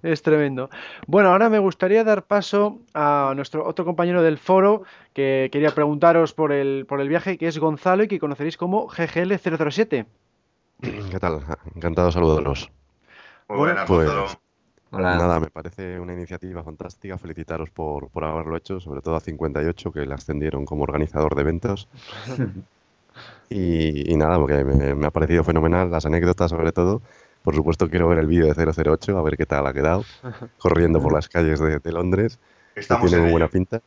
Es tremendo. Bueno, ahora me gustaría dar paso a nuestro otro compañero del foro que quería preguntaros por el, por el viaje, que es Gonzalo y que conoceréis como GGL007. ¿Qué tal? Encantado de saludaros. Muy Bueno, buenas, pues- Gonzalo. Hola. Nada, me parece una iniciativa fantástica. Felicitaros por, por haberlo hecho, sobre todo a 58, que le ascendieron como organizador de eventos. Y, y nada, porque me, me ha parecido fenomenal, las anécdotas sobre todo. Por supuesto, quiero ver el vídeo de 008, a ver qué tal ha quedado, corriendo por las calles de, de Londres, que Estamos tiene en muy buena pinta.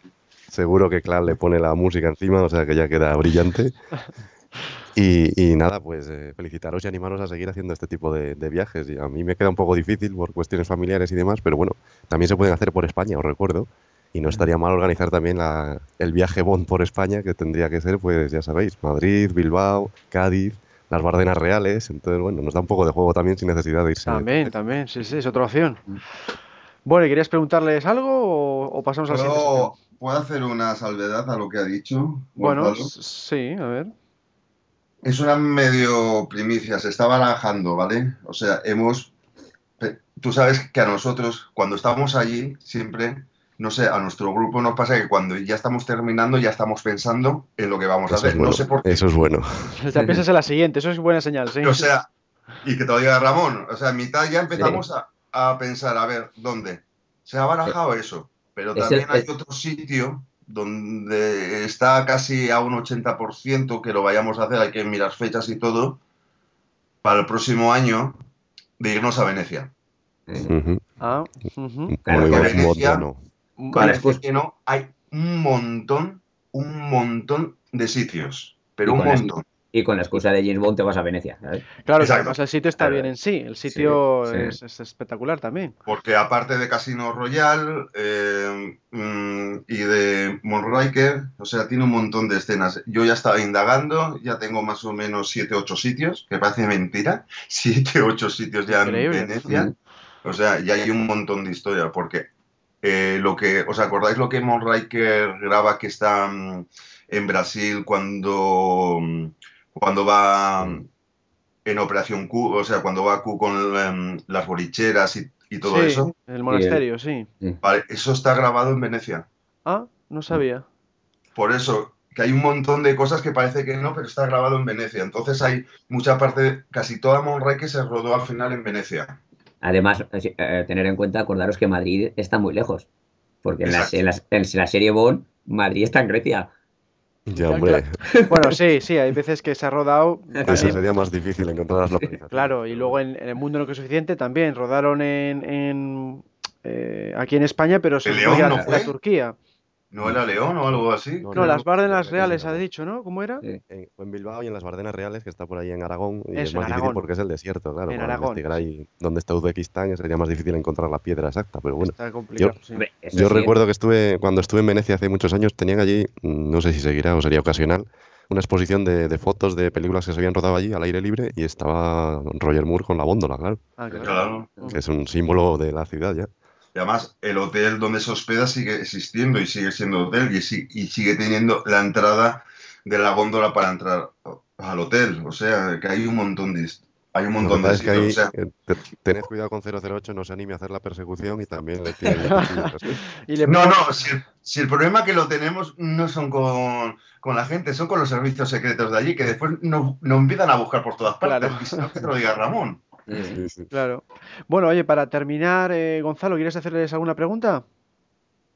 Seguro que Clan le pone la música encima, o sea que ya queda brillante. Y, y nada, pues eh, felicitaros y animaros a seguir haciendo este tipo de, de viajes. Y a mí me queda un poco difícil por cuestiones familiares y demás, pero bueno, también se pueden hacer por España, os recuerdo. Y no estaría mal organizar también la- el viaje Bond por España, que tendría que ser, pues ya sabéis, Madrid, Bilbao, Cádiz, las Bardenas Reales. Entonces, bueno, nos da un poco de juego también sin necesidad de irse. También, también, sí, sí, es otra opción. Bueno, ¿y querías preguntarles algo o, o pasamos al siguiente ¿Puedo, hacer una salvedad a lo que ha dicho? Bueno, sí, a ver. Es una medio primicia, se está barajando, ¿vale? O sea, hemos... Tú sabes que a nosotros, cuando estamos allí, siempre, no sé, a nuestro grupo nos pasa que cuando ya estamos terminando, ya estamos pensando en lo que vamos a Eso hacer. bueno. No sé por qué. Eso es bueno. Ya piensas en la siguiente, eso es buena señal, sí. O sea, y que te lo diga Ramón, o sea, en mitad ya empezamos a, a pensar, a ver, ¿dónde? Se ha barajado eso, pero Es también el- hay es- otro sitio donde está casi a un 80% que lo vayamos a hacer, hay que mirar fechas y todo, para el próximo año, de irnos a Venecia. Ujú. Ah, que buen Venecia- Parece que no, hay un montón, un montón de sitios, pero un montón. Y con la excusa de James Bond te vas a Venecia, ¿sabes? Claro, además el sitio está bien en sí, el sitio sí. Es, es espectacular también. Porque aparte de Casino Royale eh, mm, y de Moonraker, o sea, tiene un montón de escenas. Yo ya estaba indagando, ya tengo más o menos 7, 8 sitios, que parece mentira, 7, 8 sitios ya Increíble. en Venecia. O sea, ya hay un montón de historia, porque eh, lo que, ¿os acordáis lo que Moonraker graba que está mm, en Brasil cuando, mm, cuando va mm, en Operación Q, o sea, cuando va Q con em, las bolicheras y, y todo sí, eso? el monasterio, sí. Vale, eso está grabado en Venecia. Ah, no sabía. Por eso, que hay un montón de cosas que parece que no, pero está grabado en Venecia. Entonces hay mucha parte, casi toda Moonraker se rodó al final en Venecia. Además, eh, tener en cuenta, acordaros que Madrid está muy lejos. Porque en la, en la- en la serie Bond, Madrid está en Grecia. Ya, hombre, Bueno, sí, sí, hay veces que se ha rodado. eso sería más difícil encontrar las localizaciones. Claro, y luego en, en el mundo no que es suficiente también rodaron en, en, eh, aquí en España, pero se ¿El fue León a, no a? Turquía. ¿No era León o algo así? No, las Bárdenas Eso Reales ha dicho, ¿no? ¿Cómo era? Sí. En, en Bilbao y en las Bardenas Reales, que está por ahí en Aragón, y Eso, es más difícil Aragón. porque es el desierto, claro. En para Aragón, investigar ahí dónde está Uzbekistán sería más difícil encontrar la piedra exacta, pero bueno. Está complicado, sí. Yo sí, recuerdo que estuve, cuando estuve en Venecia hace muchos años, tenían allí, mm, no sé si seguirá o sería ocasional, una exposición de, de fotos de películas que se habían rodado allí al aire libre y estaba Roger Moore con la góndola, claro, Ah, claro. Claro. que es un símbolo de la ciudad ya. Y además, el hotel donde se hospeda sigue existiendo y sigue siendo hotel y, si- y sigue teniendo la entrada de la góndola para entrar al hotel. O sea, que hay un montón de, Hay un montón de que sitios. ahí, o sea, eh, te- tened cuidado con 008, no se anime a hacer la persecución y también le tiene dificillas. Y le No, no, si, si el problema que lo tenemos no son con, con la gente, son con los servicios secretos de allí, que después nos, nos empiezan a buscar por todas partes. Claro. Y si no, que te lo diga Ramón. Sí, sí. Claro. Bueno, oye, para terminar, eh, Gonzalo, ¿quieres hacerles alguna pregunta?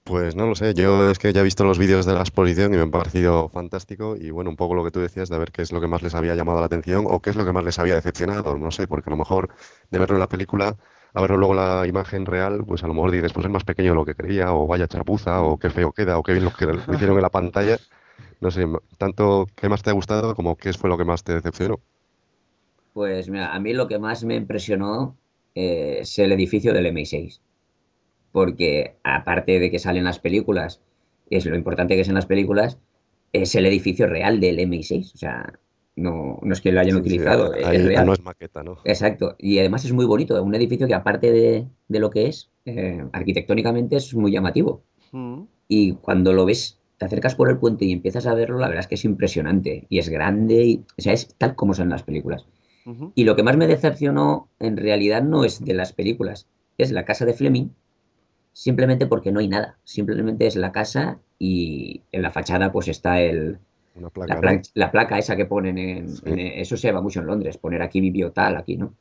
Pues no lo sé, yo es que ya he visto los vídeos de la exposición y me han parecido fantástico y bueno, un poco lo que tú decías de ver qué es lo que más les había llamado la atención o qué es lo que más les había decepcionado, no sé, porque a lo mejor de verlo en la película, a verlo luego la imagen real, pues a lo mejor dices, pues es más pequeño de lo que creía o vaya chapuza o qué feo queda o qué bien lo que hicieron en la pantalla, no sé, tanto qué más te ha gustado como qué fue lo que más te decepcionó. Pues mira, a mí lo que más me impresionó eh, es el edificio del MI6. Porque aparte de que salen las películas, es lo importante que es en las películas, es el edificio real del MI6. O sea, no, no es que lo hayan Sí, sí, utilizado, ahí es real. no es maqueta, ¿no? Exacto. Y además es muy bonito. Un edificio que aparte de, de lo que es, eh, arquitectónicamente es muy llamativo. Mm, Y cuando lo ves, te acercas por el puente y empiezas a verlo, la verdad es que es impresionante. Y es grande, y, o sea, es tal como son las películas. Y lo que más me decepcionó en realidad no es de las películas, es la casa de Fleming, simplemente porque no hay nada. Simplemente es la casa y en la fachada pues está el, Una placa, la, ¿no? plan- la placa esa que ponen en, Sí. en- Eso se lleva mucho en Londres, poner aquí vivió tal, aquí, ¿no?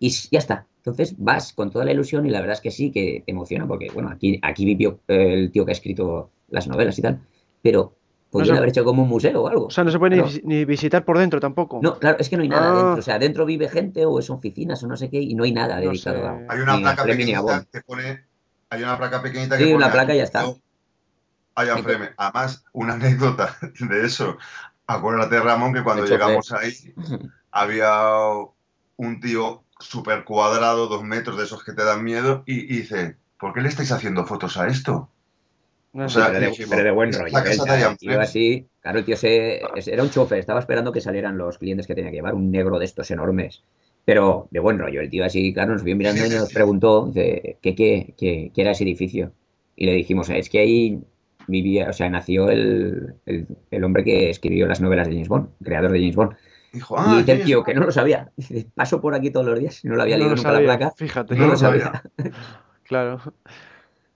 Y ya está. Entonces vas con toda la ilusión y la verdad es que sí, que te emociona, porque bueno, aquí, aquí vivió eh, el tío que ha escrito las novelas y tal, pero podrían se- haber hecho como un museo o algo. O sea, no se puede ni, Claro. vis- ni visitar por dentro tampoco. No, claro, es que no hay nada Ah. dentro. O sea, dentro vive gente o es oficinas o no sé qué y no hay nada No dedicado sé. a Hay una placa pequeñita que pone. Hay una placa pequeñita Sí, que pone. una placa y ya está. "Yo, Ian Fleming". Además, una anécdota de eso. Acuérdate, Ramón, que cuando llegamos ahí había un tío súper cuadrado, dos metros de esos que te dan miedo, y, y dice: ¿Por qué le estáis haciendo fotos a esto? No O sea, pero, de, dijimos, pero de buen "Es rollo. la ¿eh? el tío Fleming". así, claro, el tío se, era un chofer, estaba esperando que salieran los clientes que tenía que llevar, un negro de estos enormes. Pero de buen rollo, el tío así, claro, nos vio mirando y nos preguntó de, ¿qué, qué, qué, qué era ese edificio. Y le dijimos, es que ahí vivía, o sea, nació el, el, el hombre que escribió las novelas de James Bond, creador de James Bond. Dijo: y ¡Ah! dice el tío Bond". que no lo sabía. Paso por aquí todos los días, no lo había No leído lo nunca sabía, la placa. Fíjate. No No lo lo sabía. Claro.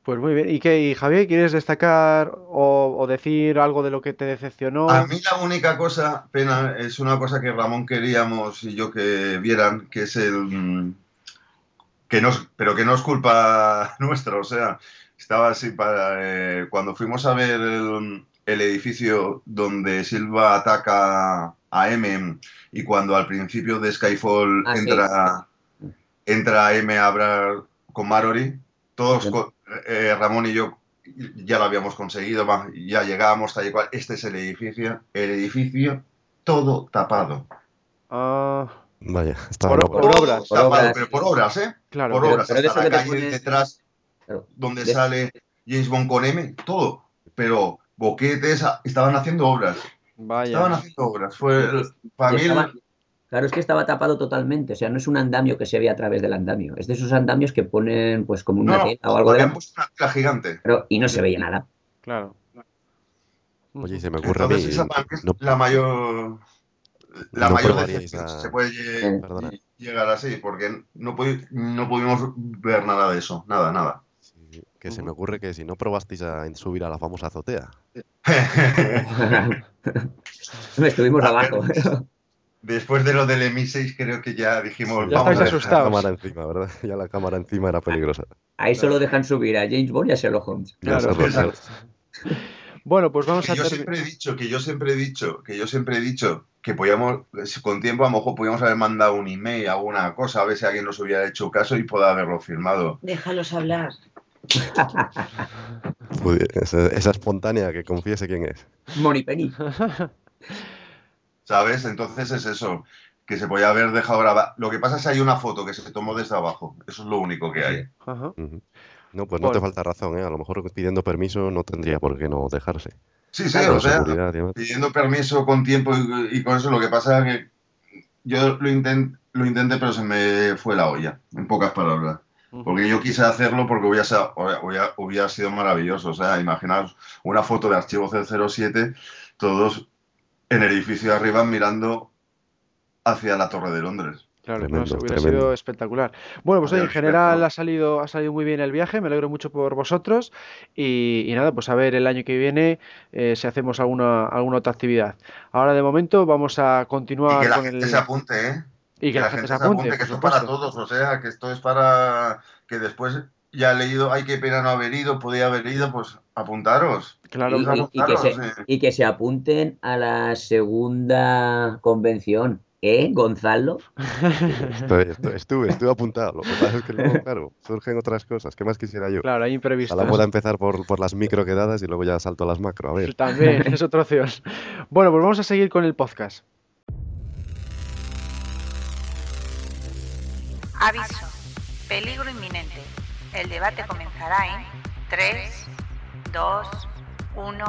Pues muy bien. ¿Y qué, y Javier, quieres destacar o, o decir algo de lo que te decepcionó? A mí la única cosa, pena, es una cosa que Ramón queríamos y yo que vieran, que es el... mm, que no, pero que no es culpa nuestra, o sea, estaba así para... eh, cuando fuimos a ver el, el edificio donde Silva ataca a M y cuando al principio de Skyfall Ah, sí. entra, entra M a hablar con Mallory, todos, eh, Ramón y yo ya lo habíamos conseguido, ya llegábamos tal y cual. Este es el edificio, el edificio todo tapado. Ah, Vaya, estaba Por- por Todo obras. Por tapado, obras. pero por obras, ¿eh? claro. por pero- obras. pero de hasta la calle pones- detrás, Claro. donde De- sale James Bond con M, todo. Pero boquetes, estaban haciendo obras. Estaban Vaya. haciendo obras. Fue, el- para mí, claro, es que estaba tapado totalmente. O sea, no es un andamio que se ve a través del andamio. Es de esos andamios que ponen pues como una no, tela o algo de habían puesto una tela gigante. Claro, y no se veía nada. Claro. Oye, se me ocurre a mí, esa es no, la mayor. La no mayor decepción a- se puede llegar así, porque no, pudi- no pudimos ver nada de eso, nada, nada. Sí, que se me ocurre que si no probasteis a subir a la famosa azotea. Estuvimos abajo. Después de lo del MI6 creo que ya dijimos, Ya vamos estáis a La asustados. cámara encima, ¿verdad? Ya la cámara encima era peligrosa. Ahí solo dejan subir a James Bond y a Sherlock Holmes. Ya Claro. roto. Bueno, pues vamos Que a yo siempre he dicho, que yo siempre he dicho, que yo siempre he dicho que podíamos, con tiempo a lo mejor podíamos haber mandado un email, alguna cosa, a ver si alguien nos hubiera hecho caso y pueda haberlo firmado. Déjalos hablar. Esa, esa espontánea que confiese quién es. Money Penny. ¿Sabes? Entonces es eso, que se podía haber dejado grabar. Lo que pasa es que hay una foto que se tomó desde abajo. Eso es lo único que hay. Ajá. No, pues no te falta razón, ¿eh? A lo mejor pidiendo permiso no tendría por qué no dejarse. Sí, sí, Claro, o sea, pidiendo permiso con tiempo y, y con eso, lo que pasa es que yo lo, intent- lo intenté, pero se me fue la olla, en pocas palabras. Porque yo quise hacerlo porque hubiera, hubiera sido maravilloso. O sea, imaginaos una foto de archivo 007, todos en el edificio de arriba mirando hacia la Torre de Londres. Claro, no, Tremendo, hubiera tremendo. sido espectacular. Bueno, pues oye, en general ha salido, ha salido muy bien el viaje, me alegro mucho por vosotros y, y nada, pues a ver el año que viene eh, si hacemos alguna, alguna otra actividad. Ahora de momento vamos a Y continuar que la con gente el... se apunte, ¿eh? Y que la gente se apunte, que esto es para todos, o sea, que esto es para que después ya leído, ay, qué pena no haber ido, podía haber ido, pues apuntaros. Claro, y, claro. y- que se, Claro, sí. y que se apunten a la segunda convención, ¿eh, Gonzalo? Estoy- estoy- estuve, estuve apuntado. Lo que pasa es que luego, claro, surgen otras cosas. ¿Qué más quisiera yo? Claro, hay imprevistos. Ojalá pueda empezar por, por las micro quedadas y luego ya salto a las macro. A ver. También, es otra opción. Bueno, pues vamos a seguir con el podcast. Aviso. Peligro inminente. El debate comenzará en 3, 2, 1.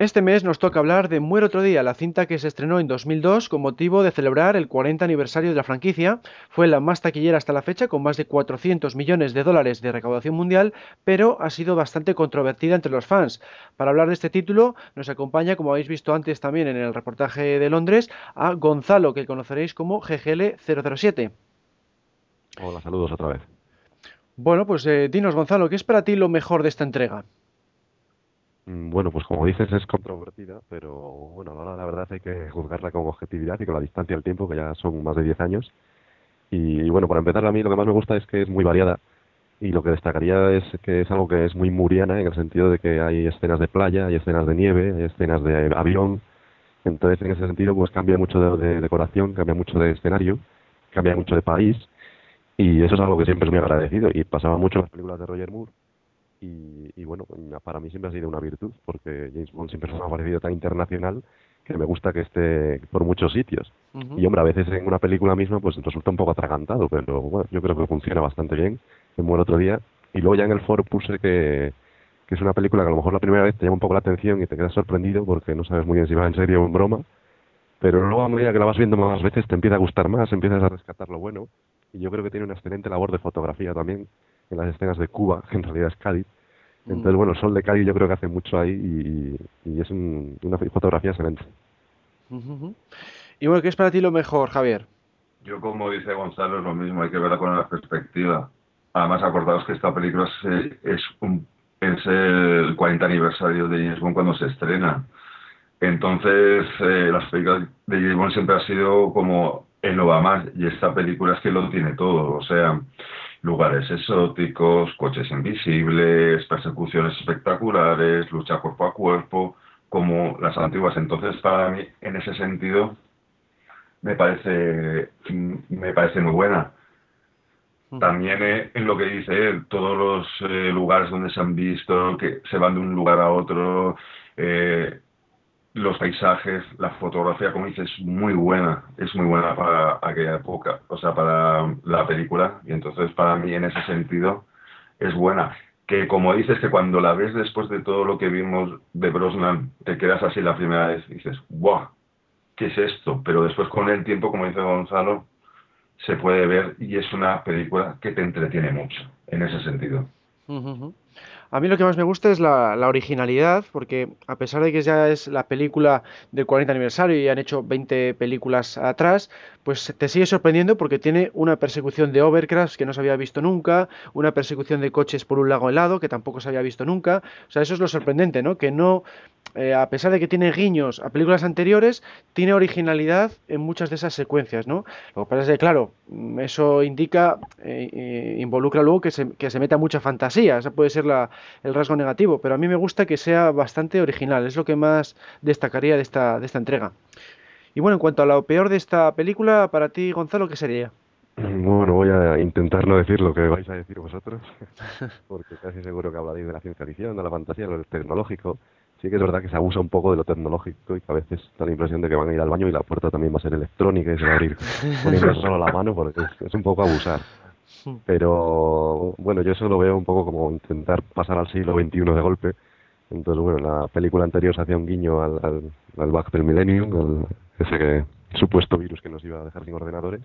Este mes nos toca hablar de Muere otro día, la cinta que se estrenó en 2002 con motivo de celebrar el 40 aniversario de la franquicia. Fue la más taquillera hasta la fecha, con más de 400 millones de dólares de recaudación mundial, pero ha sido bastante controvertida entre los fans. Para hablar de este título nos acompaña, como habéis visto antes también en el reportaje de Londres, a Gonzalo, que conoceréis como GGL007. Hola, saludos otra vez. Bueno, pues eh, dinos, Gonzalo, ¿qué es para ti lo mejor de esta entrega? Mm, Bueno, pues como dices, es controvertida, pero bueno, la verdad hay que juzgarla con objetividad y con la distancia del tiempo, que ya son más de 10 años. Y, bueno, para empezar, a mí lo que más me gusta es que es muy variada y lo que destacaría es que es algo que es muy muriana en el sentido de que hay escenas de playa, hay escenas de nieve, hay escenas de avión. Entonces, en ese sentido, pues cambia mucho de decoración, cambia mucho de escenario, cambia mucho de país y eso es algo que siempre es muy agradecido y pasaba mucho en las películas de Roger Moore y, y bueno, para mí siempre ha sido una virtud, porque James Bond siempre me ha parecido tan internacional que me gusta que esté por muchos sitios. Y hombre, a veces en una película misma pues resulta un poco atragantado, pero bueno, yo creo que funciona bastante bien, como el otro día. Y luego ya en el foro puse que, que es una película que a lo mejor la primera vez te llama un poco la atención y te quedas sorprendido porque no sabes muy bien si va en serio o en broma, pero luego a medida que la vas viendo más veces te empieza a gustar más, empiezas a rescatar lo bueno. Y yo creo que tiene una excelente labor de fotografía también en las escenas de Cuba, que en realidad es Cádiz. Entonces, bueno, el sol de Cádiz yo creo que hace mucho ahí y, y es un- una fotografía excelente. Y bueno, ¿qué es para ti lo mejor, Javier? Yo, como dice Gonzalo, es lo mismo, hay que verla con la perspectiva. Además, acordaos que esta película es, es, un, es el 40 aniversario de James Bond cuando se estrena. Entonces, eh, las películas de James Bond siempre ha sido como el no va más, y esta película es que lo tiene todo, o sea, lugares exóticos, coches invisibles, persecuciones espectaculares, lucha cuerpo a cuerpo, como las antiguas. Entonces, para mí, en ese sentido, me parece mm, me parece muy buena. También eh, en lo que dice él, todos los eh, lugares donde se han visto, que se van de un lugar a otro, eh, los paisajes, la fotografía, como dices, es muy buena, es muy buena para aquella época, o sea, para la película, y entonces para mí en ese sentido es buena. Que como dices que cuando la ves después de todo lo que vimos de Brosnan, te quedas así la primera vez dices, ¡guau! ¿Qué es esto? Pero después con el tiempo, como dice Gonzalo, se puede ver y es una película que te entretiene mucho en ese sentido. Ujú. A mí lo que más me gusta es la, originalidad, porque a pesar de que ya es la película del 40 aniversario y han hecho 20 películas atrás, pues te sigue sorprendiendo porque tiene una persecución de overcraft que no se había visto nunca, una persecución de coches por un lago helado que tampoco se había visto nunca. O sea, eso es lo sorprendente, ¿no? Que no, eh, a pesar de que tiene guiños a películas anteriores, tiene originalidad en muchas de esas secuencias, ¿no? Lo que pasa es que, claro, eso indica, eh, eh, involucra luego que se, que se meta mucha fantasía, esa puede ser la, el rasgo negativo, pero a mí me gusta que sea bastante original, es lo que más destacaría de esta, de esta entrega. Y bueno, en cuanto a lo peor de esta película, para ti, Gonzalo, ¿qué sería? Bueno, voy a intentar no decir lo que vais a decir vosotros, porque casi seguro que hablaréis de la ciencia ficción, de la fantasía, de lo tecnológico. Sí que es verdad que se abusa un poco de lo tecnológico y que a veces da la impresión de que van a ir al baño y la puerta también va a ser electrónica y se va a abrir poniendo solo la mano, porque es, es un poco abusar. Pero bueno, yo eso lo veo un poco como intentar pasar al siglo XXI de golpe. Entonces, bueno, en la película anterior se hacía un guiño al, al, al bug del millennium, al, ese que, supuesto virus que nos iba a dejar sin ordenadores.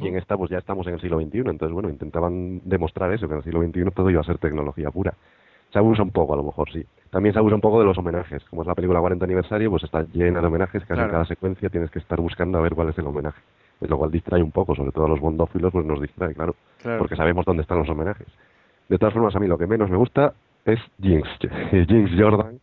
Y en esta pues ya estamos en el siglo XXI, entonces bueno, intentaban demostrar eso, que en el siglo XXI todo iba a ser tecnología pura. Se abusa un poco, a lo mejor sí. También se abusa un poco de los homenajes. Como es la película 40 aniversario, pues está llena de homenajes, casi Claro. en cada secuencia tienes que estar buscando a ver cuál es el homenaje. Lo cual distrae un poco, sobre todo a los bondófilos, pues nos distrae, claro, Claro. porque sabemos dónde están los homenajes. De todas formas, a mí lo que menos me gusta es Jinx, Jinx Jordan,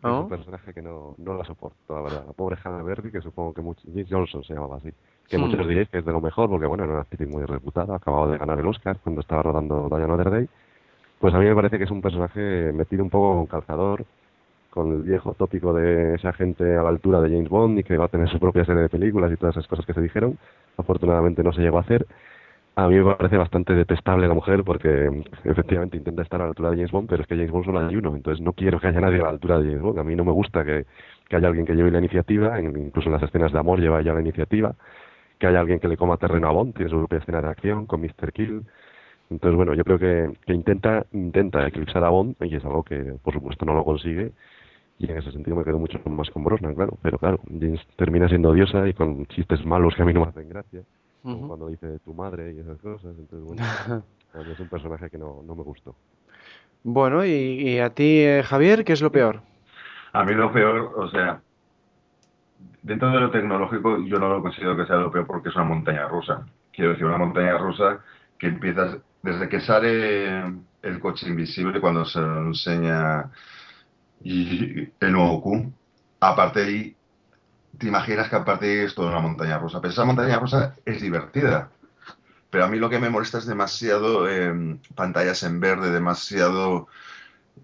que es un personaje que no, no la soporto, la verdad. La pobre Hannah Berry, que supongo que muchos, Jinx Johnson se llamaba así, que Hmm. muchos diréis que es de lo mejor, porque bueno, era una actriz muy reputada, acababa de ganar el Oscar cuando estaba rodando Diana Other Day. Pues a mí me parece que es un personaje metido un poco con calzador, con el viejo tópico de esa gente a la altura de James Bond y que va a tener su propia serie de películas y todas esas cosas que se dijeron. Afortunadamente no se llegó a hacer. A mí me parece bastante detestable la mujer porque efectivamente intenta estar a la altura de James Bond, pero es que James Bond solo hay uno, entonces no quiero que haya nadie a la altura de James Bond. A mí no me gusta que, que haya alguien que lleve la iniciativa, incluso en las escenas de amor lleva ella la iniciativa, que haya alguien que le coma terreno a Bond, tiene su propia escena de acción con Mr. Kill. Entonces, bueno, yo creo que, que intenta, intenta eclipsar a Bond y es algo que, por supuesto, no lo consigue. Y en ese sentido me quedo mucho más con Brosnan, claro. Pero claro, James termina siendo odiosa y con chistes malos que a mí no me hacen gracia. Como cuando dice tu madre y esas cosas. Entonces, bueno, a mí es un personaje que no, no me gustó. Bueno, y, y a ti, eh, Javier, ¿qué es lo peor? A mí lo peor, o sea, dentro de lo tecnológico yo no lo considero que sea lo peor porque es una montaña rusa. Quiero decir, una montaña rusa que empiezas, desde que sale el coche invisible cuando se lo enseña y el nuevo Q, aparte de ahí, te imaginas que aparte de ahí es toda una montaña rusa. Pero esa montaña rusa es divertida. Pero a mí lo que me molesta es demasiado eh, pantallas en verde, demasiado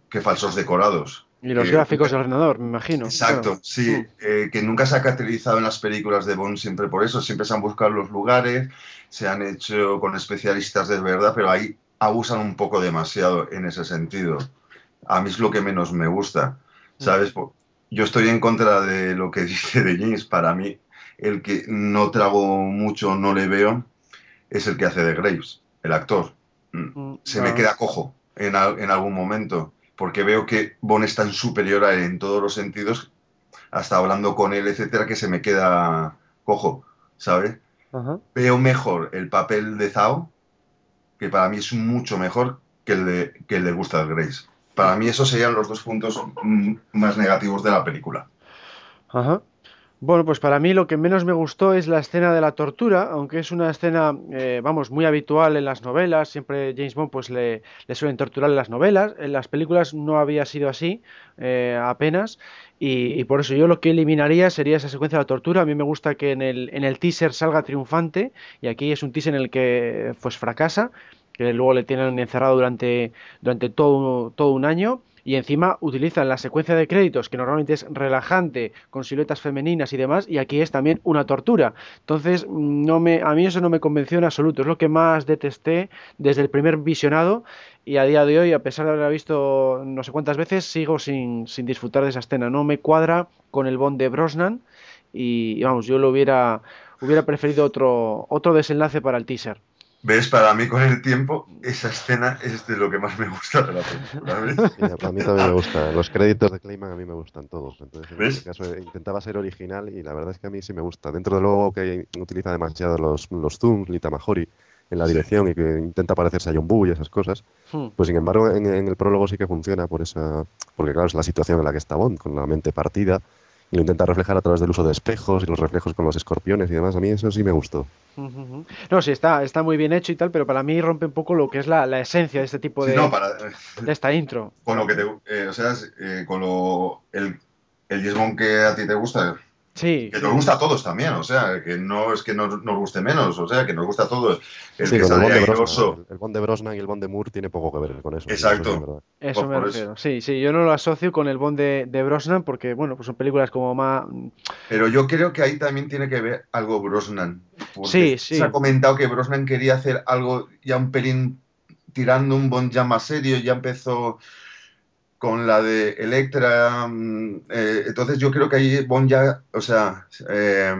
que falsos decorados. Y los Eh, gráficos del ordenador, me imagino. Exacto, claro. sí, Mm. eh, que nunca se ha caracterizado en las películas de Bond siempre por eso, siempre se han buscado los lugares, se han hecho con especialistas de verdad, pero ahí abusan un poco demasiado en ese sentido. A mí es lo que menos me gusta, ¿sabes? Po- Yo estoy en contra de lo que dice de James, para mí el que no trago mucho, no le veo, es el que hace de Graves, el actor. Mm Mm, se me queda cojo en, al- en algún momento, porque veo que Bond es tan superior a él en todos los sentidos, hasta hablando con él, etcétera, que se me queda cojo, ¿sabes? Ajá. Veo mejor el papel de Zhao, que para mí es mucho mejor que el de, que el de Gustav Grace. Para mí esos serían los dos puntos mm, más negativos de la película. Ajá. Bueno, pues para mí lo que menos me gustó es la escena de la tortura, aunque es una escena, eh, vamos, muy habitual en las novelas, siempre James Bond pues le, le suelen torturar en las novelas, en las películas no había sido así eh, apenas, y, y por eso yo lo que eliminaría sería esa secuencia de la tortura, a mí me gusta que en el, en el teaser salga triunfante, y aquí es un teaser en el que pues fracasa, que luego le tienen encerrado durante, durante todo, todo un año, y encima utilizan la secuencia de créditos que normalmente es relajante con siluetas femeninas y demás y aquí es también una tortura. Entonces no me a mí eso no me convenció en absoluto. Es lo que más detesté desde el primer visionado y a día de hoy a pesar de haberla visto no sé cuántas veces sigo sin, sin disfrutar de esa escena. No me cuadra con el Bond de Brosnan y, vamos yo lo hubiera hubiera preferido otro otro desenlace para el teaser ¿Ves? Para mí con el tiempo, esa escena es de lo que más me gusta de la película. ¿ves? Sí, a a mí también me gusta. Los créditos de Clayman a mí me gustan todos. Entonces, en ¿Ves? este caso intentaba ser original y la verdad es que a mí sí me gusta. Dentro de luego que utiliza demasiado los, los zooms, Lita Mahori, en la dirección y que intenta parecerse a John Boo y esas cosas, Hmm. pues sin embargo en, en el prólogo sí que funciona por esa... Porque claro, es la situación en la que está Bond, con la mente partida, y lo intenta reflejar a través del uso de espejos y los reflejos con los escorpiones y demás. A mí eso sí me gustó. No, sí, está, está muy bien hecho y tal, pero para mí rompe un poco lo que es la, la esencia de este tipo Sí, de, no, para, de esta intro. con lo que te, eh, o sea, eh, con lo, el, el que a ti te gusta, Sí, que nos gusta a todos también, o sea, que no es que nos, nos guste menos, o sea, que nos gusta a todos. El Sí, que el Bond Brosnan. El, el Bond de Brosnan y el Bond de Moore tiene poco que ver con eso. Exacto. eso sí es verdad. eso por- me refiero. Sí, sí, yo no lo asocio con el Bond de, de Brosnan porque, bueno, pues son películas como más... pero yo creo que ahí también tiene que ver algo Brosnan. Sí, sí. Se ha comentado que Brosnan quería hacer algo ya un pelín tirando un Bond ya más serio, ya empezó con la de Electra, mm, eh, entonces yo creo que ahí Bond ya, o sea, eh,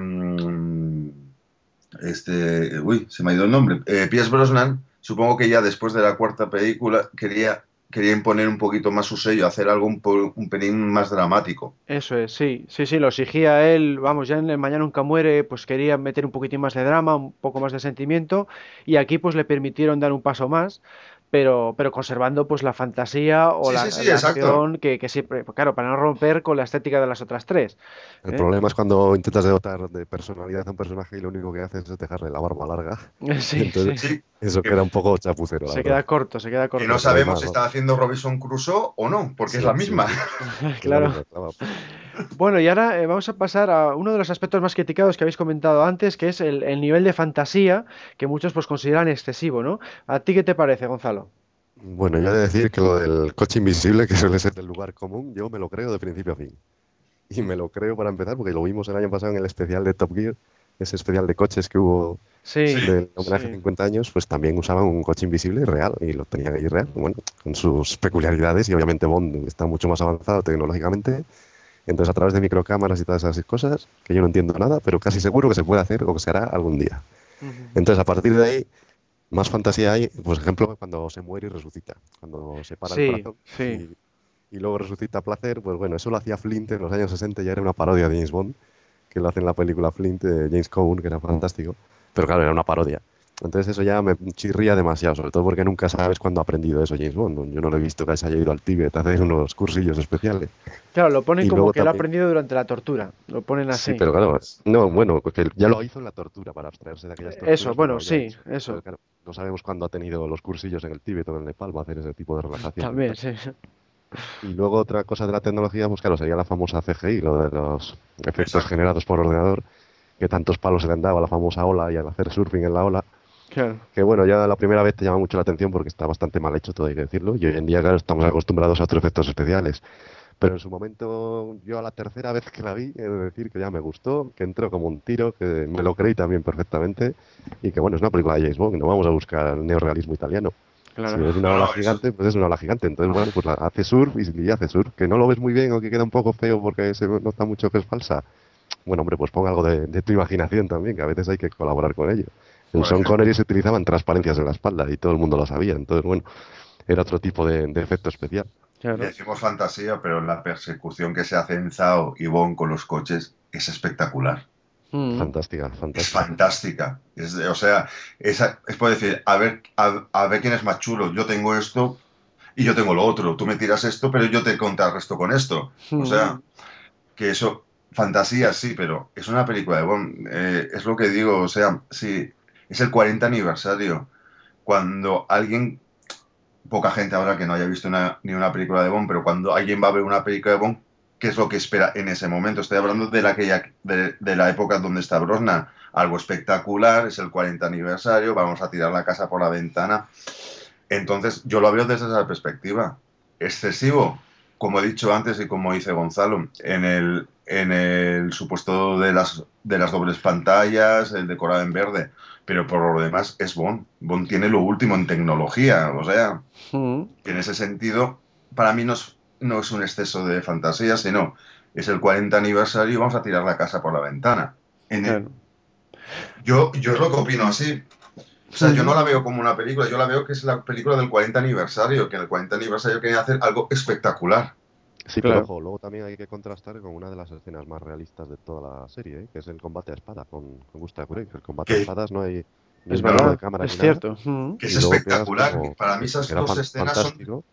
este, uy, se me ha ido el nombre, eh, Pierce Brosnan, supongo que ya después de la cuarta película quería, quería imponer un poquito más su sello, hacer algo un, un pelín más dramático. Eso es, sí, sí, sí, lo exigía él, vamos, ya en el Mañana Nunca Muere, pues quería meter un poquitín más de drama, un poco más de sentimiento, y aquí pues le permitieron dar un paso más, pero, pero conservando pues la fantasía o Sí, la, sí, sí, la exacto. acción que, que siempre, claro, para no romper con la estética de las otras tres. El ¿eh? problema es cuando intentas dotar de personalidad a un personaje y lo único que haces es dejarle la barba larga. Sí, Entonces, Eso queda un poco chapucero, la Se verdad. queda corto, se queda corto. y no sabemos si está haciendo Robinson Crusoe o no, porque Sí, es la misma. sí. Claro. Bueno, y ahora eh, vamos a pasar a uno de los aspectos más criticados que habéis comentado antes, que es el, el nivel de fantasía que muchos pues consideran excesivo, ¿no? ¿A ti qué te parece, Gonzalo? Bueno, yo he de decir que lo del coche invisible, que suele ser el lugar común, yo me lo creo de principio a fin. Y me lo creo para empezar, porque lo vimos el año pasado en el especial de Top Gear, ese especial de coches que hubo Sí, del homenaje sí. a 50 años, pues también usaban un coche invisible real y lo tenían ahí real, bueno, con sus peculiaridades y obviamente Bond está mucho más avanzado tecnológicamente. Entonces, a través de microcámaras y todas esas cosas, que yo no entiendo nada, pero casi seguro que se puede hacer o que se hará algún día. Entonces, a partir de ahí, más fantasía hay, por ejemplo, cuando se muere y resucita, cuando se para Sí, el corazón sí. y, y luego resucita a placer, pues bueno, eso lo hacía Flint en los años 60, ya era una parodia de James Bond, que lo hace en la película Flint de James Coburn, que era fantástico, pero claro, era una parodia. Entonces eso ya me chirría demasiado, sobre todo porque nunca sabes cuándo ha aprendido eso James Bond. Yo no lo he visto que se haya ido al Tíbet a hacer unos cursillos especiales. Claro, lo ponen Y como que lo ha aprendido durante la tortura. Lo ponen así. Sí, pero claro, no, bueno, que ya lo hizo en la tortura para abstraerse de aquellas torturas. Eso, bueno, sí, eso. pero claro, no sabemos cuándo ha tenido los cursillos en el Tíbet o en el Nepal para hacer ese tipo de relajación. También, sí. Y luego otra cosa de la tecnología, pues claro, sería la famosa CGI, lo de los efectos generados por ordenador, que tantos palos se le han dado a la famosa ola y al hacer surfing en la ola, Claro. que bueno, ya la primera vez te llama mucho la atención porque está bastante mal hecho, todo hay que decirlo, y hoy en día, claro, estamos acostumbrados a otros efectos especiales. Pero en su momento, yo a la tercera vez que la vi, he de decir que ya me gustó, que entró como un tiro, que me lo creí también perfectamente, y que bueno, es una película de James Bond, no vamos a buscar neorrealismo italiano. Claro. Si es una ola gigante, pues es una ola gigante. Entonces, bueno, pues la- hace surf y, y hace surf. Que no lo ves muy bien o que queda un poco feo porque se nota mucho que es falsa. Bueno, hombre, pues ponga algo de, de tu imaginación también, que a veces hay que colaborar con ello. En Sean. Connery se utilizaban transparencias en la espalda y todo el mundo lo sabía. Entonces, bueno, era otro tipo de, de efecto especial. claro. Decimos fantasía, pero la persecución que se hace en Zao y Bond con los coches es espectacular. Mm. Fantástica, Es fantástica. fantástica. Es de- o sea, es, es por decir, a ver, a, a ver quién es más chulo. Yo tengo esto y yo tengo lo otro. Tú me tiras esto, pero yo te contrarresto con esto. O sea, que eso, fantasía sí, pero es una película de Bond. Eh, es lo que digo, o sea, sí, es el 40 aniversario. Cuando alguien, poca gente ahora que no haya visto ni una película de Bond, pero cuando alguien va a ver una película de Bond, ¿qué es lo que espera en ese momento? Estoy hablando de la, de la época donde está Brosnan. Algo espectacular, es el 40 aniversario, vamos a tirar la casa por la ventana. Entonces, yo lo veo desde esa perspectiva. Excesivo, como he dicho antes y como dice Gonzalo, en el, en el supuesto de las, de las dobles pantallas, el decorado en verde, pero por lo demás es Bond. Bond tiene lo último en tecnología, o sea, Mm. que en ese sentido, para mí no es, no es un exceso de fantasía, sino es el 40 aniversario y vamos a tirar la casa por la ventana. En el- Claro. yo, yo es lo que opino así. O sea, yo no la veo como una película, yo la veo que es la película del 40 aniversario, que en el 40 aniversario querían hacer algo espectacular. Sí, Claro. pero ojo, luego también hay que contrastar con una de las escenas más realistas de toda la serie, ¿eh? que es el combate a espada con, con Gustav. El combate a espadas no hay Es verdad, de cámara es ni nada. cierto. Que es espectacular. como- Para mí esas Queda dos fan- escenas son... fantástico.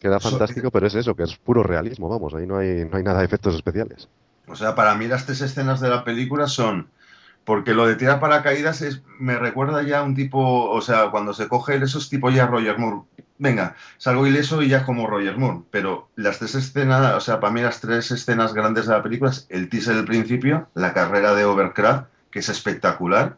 Queda son- fantástico, pero es eso, que es puro realismo, vamos, ahí no hay, no hay nada de efectos especiales. O sea, para mí las tres escenas de la película son... Porque lo de tirar paracaídas es, me recuerda ya a un tipo, o sea, cuando se coge el- eso es tipo ya Roger Moore. Venga, salgo ileso y ya es como Roger Moore. Pero las tres escenas, o sea, para mí las tres escenas grandes de la película es el teaser del principio, la carrera de Overcraft, que es espectacular.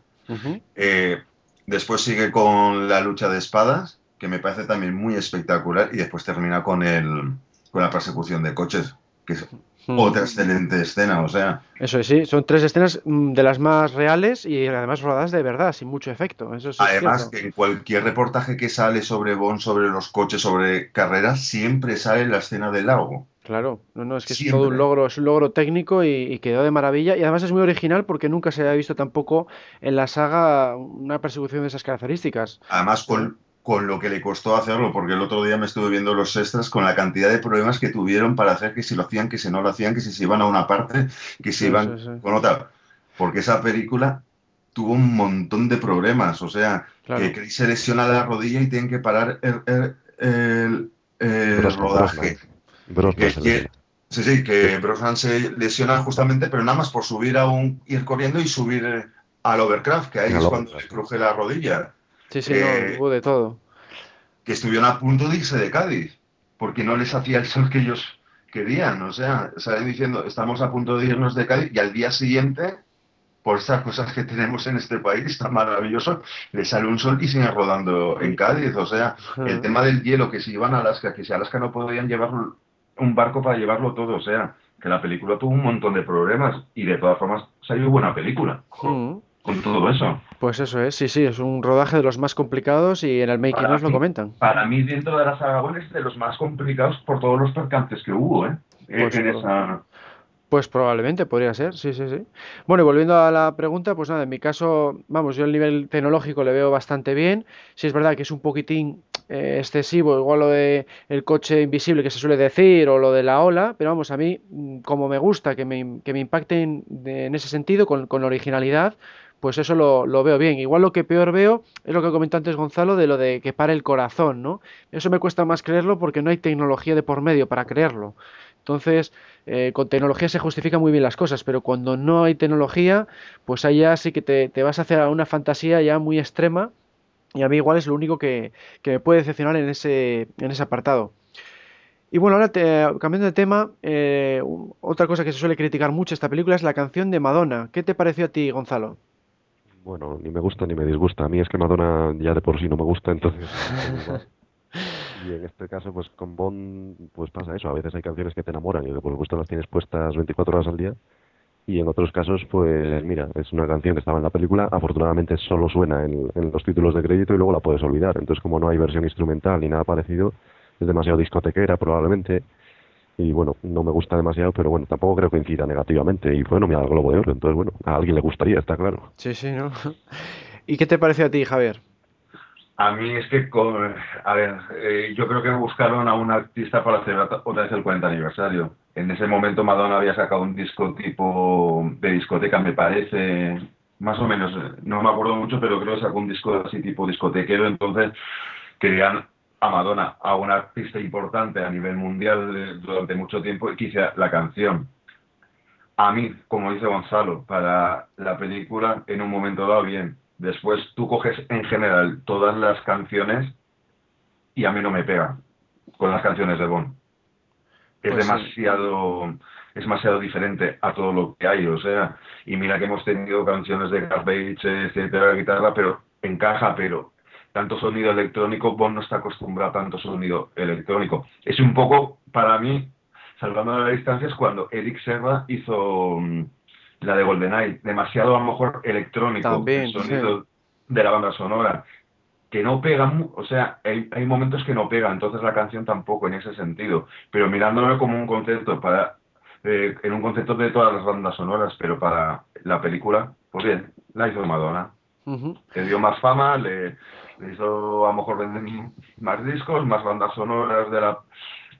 Eh, después sigue con la lucha de espadas, que me parece también muy espectacular. Y después termina con, el, con la persecución de coches, que es. Otra excelente escena. O sea, Eso es, sí, son tres escenas mm, de las más reales y además rodadas de verdad, sin mucho efecto. Eso sí es Además, que en cualquier reportaje que sale sobre Bond, sobre los coches, sobre carreras, siempre sale la escena del lago. Claro, no, no, es que es todo un logro, es un logro técnico y, y quedó de maravilla. Y además es muy original porque nunca se había visto tampoco en la saga una persecución de esas características. Además, con, con lo que le costó hacerlo, porque el otro día me estuve viendo los extras con la cantidad de problemas que tuvieron para hacer que si lo hacían, que si no lo hacían, que si se iban a una parte, que si Sí, iban sí, sí. con otra. Porque esa película tuvo un montón de problemas. O sea, Claro. que Chris se lesiona la rodilla y tienen que parar el, el- el- el Brosnan, rodaje. Brosnan Que- se sí, sí, que Brosnan se lesiona justamente, pero nada más por subir a un, ir corriendo y subir eh, al overcraft, que ahí es cuando le cruje la rodilla. Sí, sí, Eh, no, hubo de todo. que estuvieron a punto de irse de Cádiz, porque no les hacía el sol que ellos querían. O sea, salen diciendo, estamos a punto de irnos de Cádiz y al día siguiente, por estas cosas que tenemos en este país tan maravilloso, les sale un sol y siguen rodando en Cádiz. O sea, el tema del hielo, que si iban a Alaska, que si a Alaska no podían llevar un barco para llevarlo todo. O sea, que la película tuvo un montón de problemas y de todas formas salió buena película. Con todo eso. Pues eso es, sí, sí, es un rodaje de los más complicados y en el making nos lo comentan. Para mí, dentro de la saga es de los más complicados por todos los percances que hubo, ¿eh? Pues, en pero- esa... Pues probablemente podría ser, sí, sí, sí. Bueno, y volviendo a la pregunta, pues nada, en mi caso, vamos, yo el nivel tecnológico le veo bastante bien. Sí es verdad que es un poquitín eh, excesivo, igual lo de el coche invisible que se suele decir o lo de la ola, pero vamos, a mí, mm, como me gusta que me, que me impacten en ese sentido, con, con originalidad, pues eso lo, veo bien. Igual lo que peor veo es lo que comentó antes Gonzalo de lo de que pare el corazón, ¿no? Eso me cuesta más creerlo porque no hay tecnología de por medio para creerlo. Entonces, eh, con tecnología se justifican muy bien las cosas, pero cuando no hay tecnología, pues ya sí que te, vas a hacer una fantasía ya muy extrema y a mí igual es lo único que, que me puede decepcionar en ese, en ese apartado. Y bueno, ahora te- cambiando de tema, eh, otra cosa que se suele criticar mucho esta película es la canción de Madonna. ¿Qué te pareció a ti, Gonzalo? Bueno, ni me gusta ni me disgusta. A mí es que Madonna ya de por sí no me gusta, entonces... Y en este caso, pues con Bond, pues pasa eso. A veces hay canciones que te enamoran y que por supuesto las tienes puestas 24 horas al día. Y en otros casos, pues mira, es una canción que estaba en la película, afortunadamente solo suena en, en los títulos de crédito y luego la puedes olvidar. Entonces, como no hay versión instrumental ni nada parecido, es demasiado discotequera probablemente. Y bueno, no me gusta demasiado, pero bueno, tampoco creo que incida negativamente. Y bueno, mira, el Globo de Oro. Entonces, bueno, a alguien le gustaría, está claro. Sí, sí, ¿no? ¿Y qué te pareció a ti, Javier? A mí es que, con- a ver, eh, yo creo que buscaron a un artista para hacer otra vez el 40 aniversario. En ese momento Madonna había sacado un disco tipo de discoteca, me parece, más o menos, no me acuerdo mucho, pero creo que sacó un disco así tipo discotequero, entonces querían a Madonna, a un artista importante a nivel mundial eh, durante mucho tiempo y hiciera la canción. A mí, como dice Gonzalo, para la película, en un momento dado, bien. Después tú coges en general todas las canciones y a mí no me pega con las canciones de Bond. Es Pues sí. demasiado es demasiado diferente a todo lo que hay, o sea, y mira que hemos tenido canciones de Garbage, etcétera, guitarra, pero encaja, pero tanto sonido electrónico, Bond no está acostumbrado a tanto sonido electrónico. Es un poco, para mí, salvando las distancias, cuando Eric Serra hizo mm, la de GoldenEye, demasiado a lo mejor electrónico, También, el sonido de la banda sonora, que no pega, o sea, hay, hay momentos que no pega, entonces la canción tampoco en ese sentido, pero mirándolo como un concepto para, eh, en un concepto de todas las bandas sonoras, pero para la película, pues bien, la hizo Madonna. Le dio más fama, le, hizo a lo mejor vender más discos, más bandas sonoras de la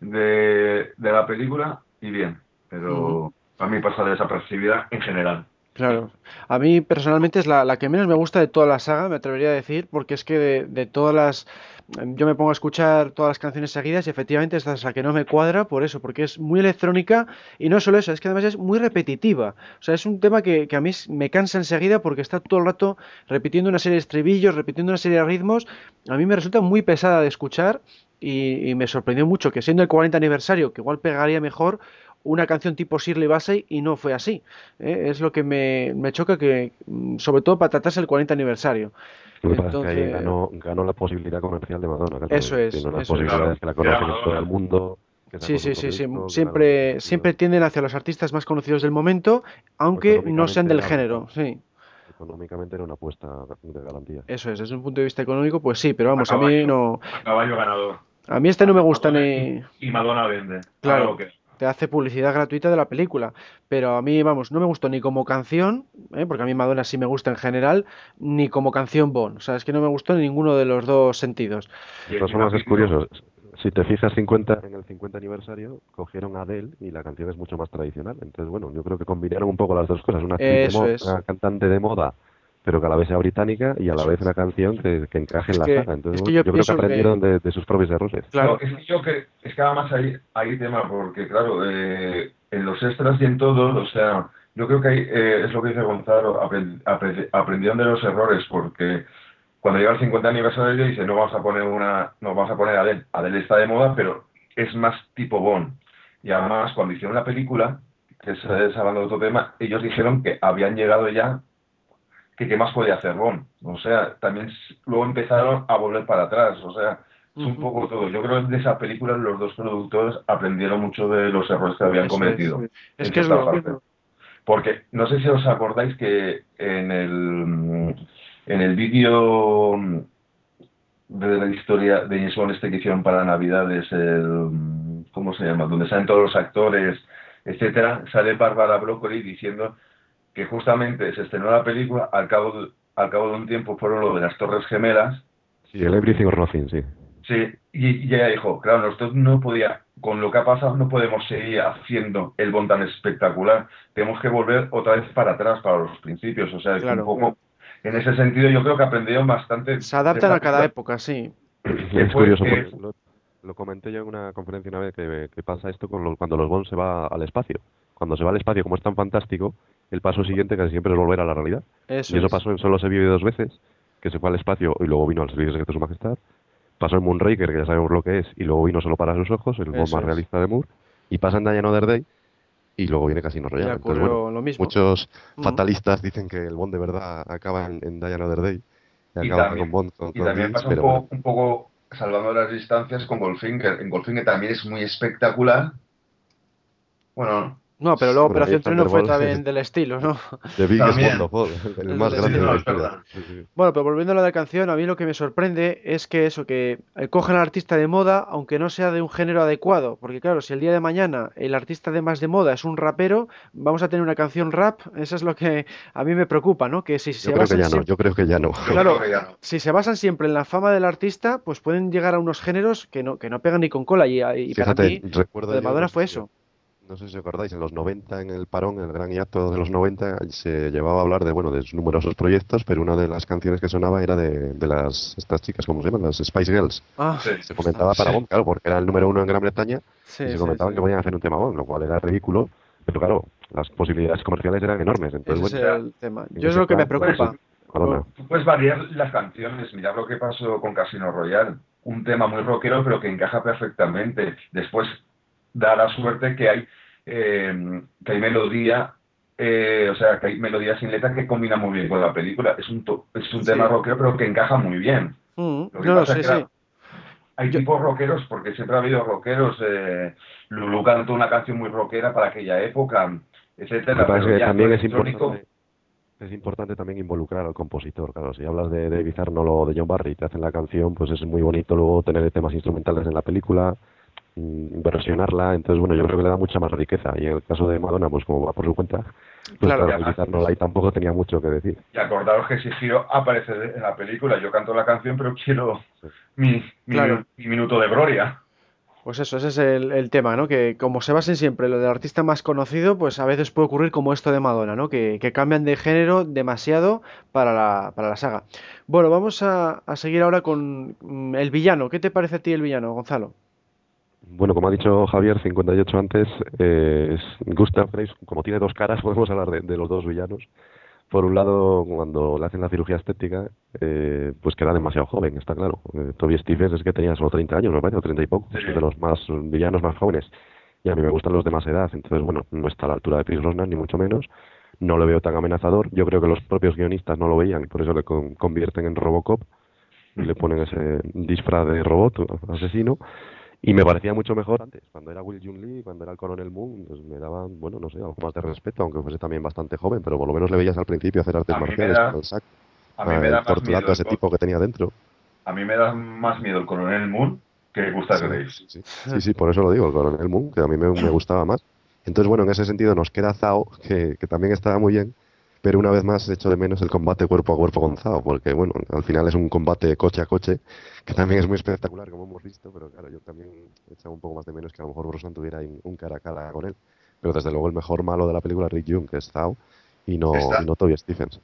de, de la película y bien, pero a mí pasa desapercibida en general. Claro. A mí personalmente es la, que menos me gusta de toda la saga, me atrevería a decir, porque es que de, todas las... Yo me pongo a escuchar todas las canciones seguidas y efectivamente esta es la que no me cuadra por eso, porque es muy electrónica y no solo eso, es que además es muy repetitiva. O sea, es un tema que, a mí me cansa enseguida porque está todo el rato repitiendo una serie de estribillos, repitiendo una serie de ritmos. A mí me resulta muy pesada de escuchar y, y me sorprendió mucho que siendo el 40 aniversario, que igual pegaría mejor una canción tipo Shirley Bassey y no fue así. ¿eh? Es lo que me, me choca que, mm, sobre todo para tratarse el 40 aniversario. Lo que pasa es que ahí Entonces- ganó, ganó la posibilidad comercial de Madonna. claro, Eso es, Tiene unas eso es. posibilidades que la Claro. conocen en todo el mundo. Sí, sí, sí, sí. Siempre, siempre tienden hacia los artistas más conocidos del momento, aunque no sean del género. Sí, Económicamente era una apuesta de garantía. eso es. Desde un punto de vista económico, pues sí, pero vamos, a Caballo. mí no. Caballo ganador. A mí este no me gusta ni. Y Madonna vende. Claro. Lo que- te hace publicidad gratuita de la película. Pero a mí, vamos, no me gustó ni como canción, ¿eh? porque a mí Madonna sí me gusta en general, ni como canción Bond. O sea, es que no me gustó en ninguno de los dos sentidos. De todas formas, es curioso. Si te fijas 50, en el 50 aniversario, cogieron a Adele y la canción es mucho más tradicional. Entonces, bueno, yo creo que combinaron un poco las dos cosas. Una, de es. una cantante de moda pero que a la vez sea británica y a la vez una canción que, que encaje en la que- saga. Entonces, es que yo yo, creo que aprendieron de, de sus propios errores. Claro. No, es que yo que es que además hay, hay tema porque claro eh, en los extras y en todo o sea yo creo que hay, eh, es lo que dice Gonzalo aprend- apre- aprendieron de los errores porque cuando llega el 50 aniversario dice no vamos a poner una no vamos a poner Adele Adele está de moda pero es más tipo Bond y además cuando hicieron la película que es, es hablando de otro tema ellos dijeron que habían llegado ya que qué más podía hacer Bond o sea también luego empezaron a volver para atrás o sea es un poco todo. Yo creo que de esa película los dos productores aprendieron mucho de los errores que habían Eso cometido. es. Es en que es lo parte. Porque no sé si os acordáis que en el en el vídeo mm, de la historia de James Bond este que hicieron para Navidades, el mm, ¿cómo se llama? Donde salen todos los actores, etcétera, sale Bárbara Broccoli diciendo que justamente se estrenó la película al cabo de, al cabo de un tiempo fueron lo de las Torres Gemelas Sí, el Everything or Nothing, sí. Sí, y, y ella dijo, claro, nosotros no podía, con lo que ha pasado no podemos seguir haciendo el Bond tan espectacular, tenemos que volver otra vez para atrás, para los principios, o sea, que Claro, un poco, en ese sentido yo creo que aprendieron bastante. Se adaptan a cada época, sí. Es curioso, que- lo, lo comenté yo en una conferencia una vez que, que pasa esto con lo- cuando los Bond se va al espacio. Cuando se va al espacio, como es tan fantástico, el paso siguiente casi siempre es volver a la realidad. Eso y eso es. pasó en Solo se vive dos veces, que se fue al espacio y luego vino al servicio secreto de su majestad. Pasó en Moonraker, que ya sabemos lo que es, y luego vino solo para sus ojos, el más realista de Moore. Y pasa en Die Another Day, y luego viene Casino Royale. Entonces, ocurrió bueno, lo mismo. muchos Ujú. fatalistas dicen que el Bond de verdad acaba en, en Die Another Day. Y Y acaba también- con Bond con, Y con también Vince, pasa un poco, bueno. un poco salvando las distancias con Goldfinger. En Goldfinger también es muy espectacular. Bueno, No, pero luego Operación Trueno fue también del estilo, ¿no? The Biggest el más de- grande de la historia. Bueno, pero volviendo a la canción, a mí lo que me sorprende es que eso, que eh, cogen al artista de moda, aunque no sea de un género adecuado, porque claro, si el día de mañana el artista de más de moda es un rapero, vamos a tener una canción rap, eso es lo que a mí me preocupa, ¿no? Que si se Yo creo que basan ya no, siempre- yo creo que ya no. yo Claro. creo que ya no. si se basan siempre en la fama del artista, pues pueden llegar a unos géneros que no, que no pegan ni con cola, y, y para Fíjate, mí, recuerdo lo de Madonna fue eso. No sé si os acordáis, en los 90, en el parón, el gran hiato de los 90, se llevaba a hablar de, bueno, de numerosos proyectos, pero una de las canciones que sonaba era de, de las, estas chicas, ¿cómo se llaman? Las Spice Girls. Ah, Sí. Se comentaba para Sí. Bond, claro, porque era el número uno en Gran Bretaña, sí, y se sí, comentaba sí. que podían hacer un tema Bond, lo cual era ridículo, pero claro, las posibilidades comerciales eran enormes. Entonces, Ese es bueno, el tema. en Yo es lo que me plan, preocupa. Pues. Tú puedes variar las canciones. Mirad lo que pasó con Casino Royale. Un tema muy rockero, pero que encaja perfectamente. Después da la suerte que hay, eh, que hay melodía, eh, o sea, que hay melodía sin letra que combina muy bien con la película. Es un, to- es un Sí. tema rockero, pero que encaja muy bien. Mm, Lo que no, no, pasa sí, es que sí. la- Hay Yo- tipos rockeros, porque siempre ha habido rockeros. Eh, Lulu cantó una canción muy rockera para aquella época, etcétera. Pero que ya también es electrónico- importante, es importante también involucrar al compositor. Claro, si hablas de David Arnold o de John Barry y te hacen la canción, pues es muy bonito luego tener temas instrumentales en la película, versionarla. Entonces, bueno, yo creo que le da mucha más riqueza. Y en el caso de Madonna, pues como va por su cuenta, pues Claro. ahí tampoco tenía mucho que decir. Y acordaros que si Giro aparece en la película, yo canto la canción, pero quiero mi, mi, Claro. mi minuto de gloria. Pues eso, ese es el, el tema, ¿no? Que como se basen siempre en lo del artista más conocido, pues a veces puede ocurrir como esto de Madonna, ¿no? Que, que cambian de género demasiado para la, para la saga. Bueno, vamos a, a seguir ahora con mm, el villano. ¿Qué te parece a ti el villano, Gonzalo? Bueno, como ha dicho Javier, 58 antes, eh, Gustav Grace, como tiene dos caras, podemos hablar de, los dos villanos. Por un lado, cuando le hacen la cirugía estética, eh, pues queda demasiado joven, está claro. Eh, Toby Stephens es que tenía solo 30 años, me parece, o 30 y poco, es de los más villanos más jóvenes. Y a mí me gustan los de más edad, entonces, bueno, no está a la altura de Pierce Brosnan, ni mucho menos. No lo veo tan amenazador. Yo creo que los propios guionistas no lo veían y por eso le con- convierten en Robocop y le ponen ese disfraz de robot asesino. Y me parecía mucho mejor antes, cuando era Will Jun Lee, cuando era el Coronel Moon, pues me daban, bueno, no sé, algo más de respeto, aunque fuese también bastante joven, pero por lo menos le veías al principio hacer artes marciales, da- con el saco, A mí me da más miedo torturando a ese tipo que tenía dentro. a mí me da más miedo el coronel Moon que Gustav Sí, Grace. sí, sí. Sí, sí, por eso lo digo, el Coronel Moon, que a mí me, me gustaba más. Entonces, bueno, en ese sentido nos queda Zao, que, que también estaba muy bien, pero una vez más echo de menos el combate cuerpo a cuerpo con Zao, porque, bueno, al final es un combate coche a coche, que también es muy espectacular, como hemos visto, pero claro, yo también echaba un poco más de menos que a lo mejor Brosnan tuviera un cara a cara con él. Pero desde luego el mejor malo de la película es Rick Jung, que es Zao, y no, y no Toby Stephens.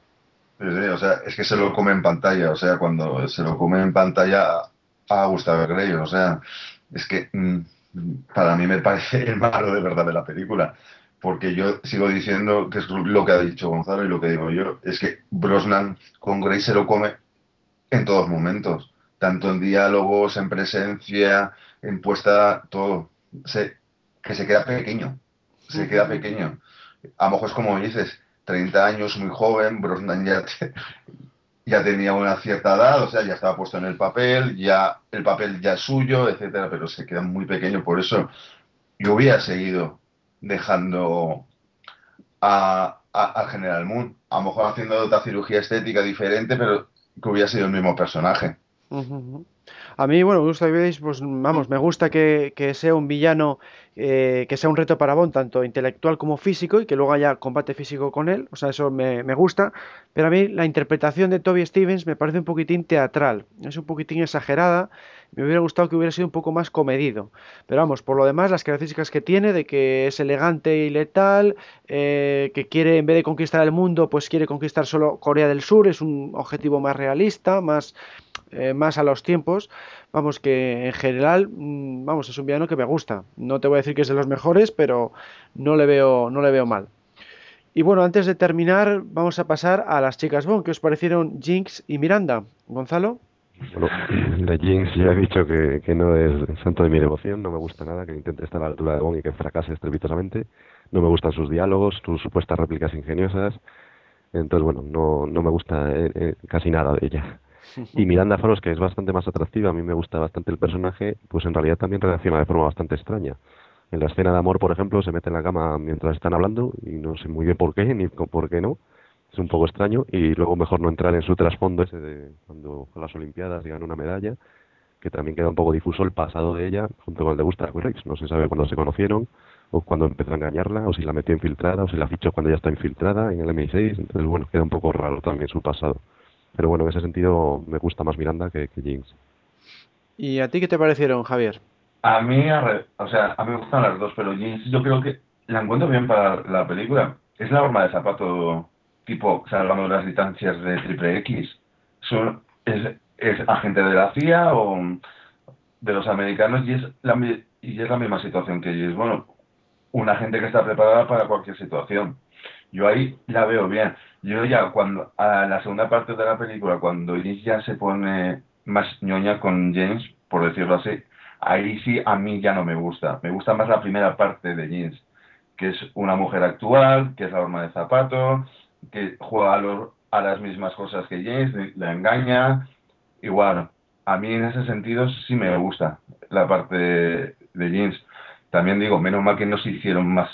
O sea, es que se lo come en pantalla, o sea, cuando se lo come en pantalla a Gustavo Grey, o sea, es que mm, para mí me parece el malo de verdad de la película, porque yo sigo diciendo que es lo que ha dicho Gonzalo y lo que digo yo, es que Brosnan con Grey se lo come en todos momentos, tanto en diálogos, en presencia, en puesta, todo, se, que se queda pequeño, se queda pequeño. A lo mejor es como dices, 30 años, muy joven, Brosnan ya, te- ya tenía una cierta edad, o sea, ya estaba puesto en el papel, ya el papel ya es suyo, etcétera, pero se queda muy pequeño, por eso yo hubiera seguido dejando a, a- al General Moon, a lo mejor haciendo otra cirugía estética diferente, pero que hubiera sido el mismo personaje. A mí, bueno, pues vamos, me gusta que, sea un villano, eh, que sea un reto para Bond, tanto intelectual como físico, y que luego haya combate físico con él, o sea, eso me, me gusta, pero a mí la interpretación de Toby Stevens me parece un poquitín teatral, es un poquitín exagerada, me hubiera gustado que hubiera sido un poco más comedido, pero vamos, por lo demás, las características que tiene, de que es elegante y letal, eh, que quiere, en vez de conquistar el mundo, pues quiere conquistar solo Corea del Sur, es un objetivo más realista, más eh, más a los tiempos. Vamos, que en general, mm, vamos, es un villano que me gusta. No te voy a decir que es de los mejores, pero no le veo, no le veo mal. Y bueno, antes de terminar, vamos a pasar a las chicas Bond. ¿Qué os parecieron Jinx y Miranda? Gonzalo. Bueno, de Jinx ya he dicho que, que no es santo de mi devoción, no me gusta nada que intente estar a la altura de Bond y que fracase estrepitosamente. No me gustan sus diálogos, sus supuestas réplicas ingeniosas. Entonces, bueno, no, no me gusta eh, eh, casi nada de ella. Y Miranda Faros, que es bastante más atractiva, a mí me gusta bastante el personaje, pues en realidad también reacciona de forma bastante extraña. En la escena de amor, por ejemplo, se mete en la cama mientras están hablando y no sé muy bien por qué ni por qué no. Es un poco extraño y luego mejor no entrar en su trasfondo ese de cuando fue las Olimpiadas y una medalla, que también queda un poco difuso el pasado de ella junto con el de Gustavo Rex. No se sabe cuándo se conocieron o cuándo empezó a engañarla o si la metió infiltrada o si la fichó cuando ya está infiltrada en el MI6. Entonces, bueno, queda un poco raro también su pasado. Pero bueno, en ese sentido me gusta más Miranda que, que Jinx. ¿Y a ti qué te parecieron, Javier? A mí, a re- o sea, a mí me gustan las dos, pero Jinx yo creo que la encuentro bien para la película. Es la forma de zapato tipo, o sea, hablando de las distancias de triple X. Son, es, es agente de la CIA o de los americanos y es la, mi- y es la misma situación que ellos. Bueno, una gente que está preparada para cualquier situación. Yo ahí la veo bien. Yo ya cuando a la segunda parte de la película, cuando Jinx ya se pone más ñoña con James, por decirlo así, ahí sí a mí ya no me gusta. Me gusta más la primera parte de Jinx, que es una mujer actual, que es la horma de zapato, que juega a, los- a las mismas cosas que James, la engaña. Igual, a mí en ese sentido sí me gusta la parte de, de. También digo, menos mal que no se hicieron más,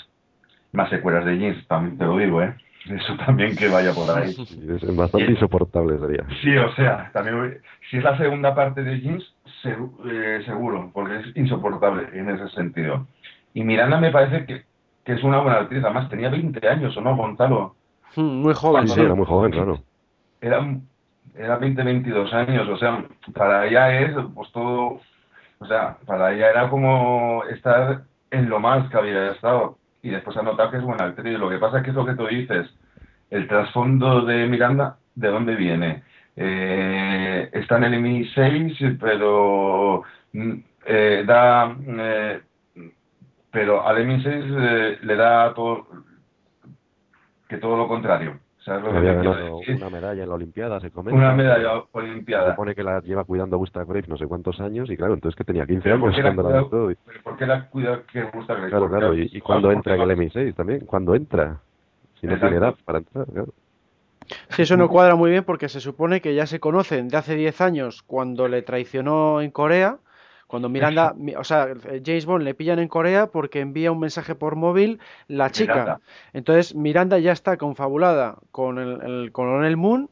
más secuelas de Jinx, también te lo digo, ¿eh? Eso también que vaya por ahí. Es bastante insoportable sería. Sí, o sea, también voy- si es la segunda parte de Jeans, eh, seguro, porque es insoportable en ese sentido. Y Miranda me parece que, que es una buena actriz, además tenía 20 años, ¿o no, Gonzalo? Mm, Muy joven, sí. Era muy joven, claro. Era, era 20, 22 años, o sea, para ella es, pues todo, o sea, para ella era como estar en lo más que había estado. Y después ha notado que es buena actriz. Lo que pasa es que es lo que tú dices, el trasfondo de Miranda, ¿de dónde viene? Eh, está en el MI6, pero mm, eh, da, eh, pero al MI6 eh, le da todo, que todo lo contrario. ¿Sabes lo que Había ganado decir? una medalla en la Olimpiada, se comenta. Una medalla Se olimpiada. supone que la lleva cuidando Gustav Graves no sé cuántos años y claro, entonces que tenía 15 Pero ¿por años qué la cuando la. Y- pero ¿Por qué la cuida que gusta Grace? Claro, claro, la- y, y cuando entra en el porque- MI6 también, cuando entra. Si no Exacto. tiene edad para entrar, claro. Sí, eso no cuadra muy bien porque se supone que ya se conocen de hace 10 años cuando le traicionó en Corea, cuando Miranda, mi- o sea, James Bond le pillan en Corea porque envía un mensaje por móvil la chica. Miranda. Entonces Miranda ya está confabulada con el, el coronel Moon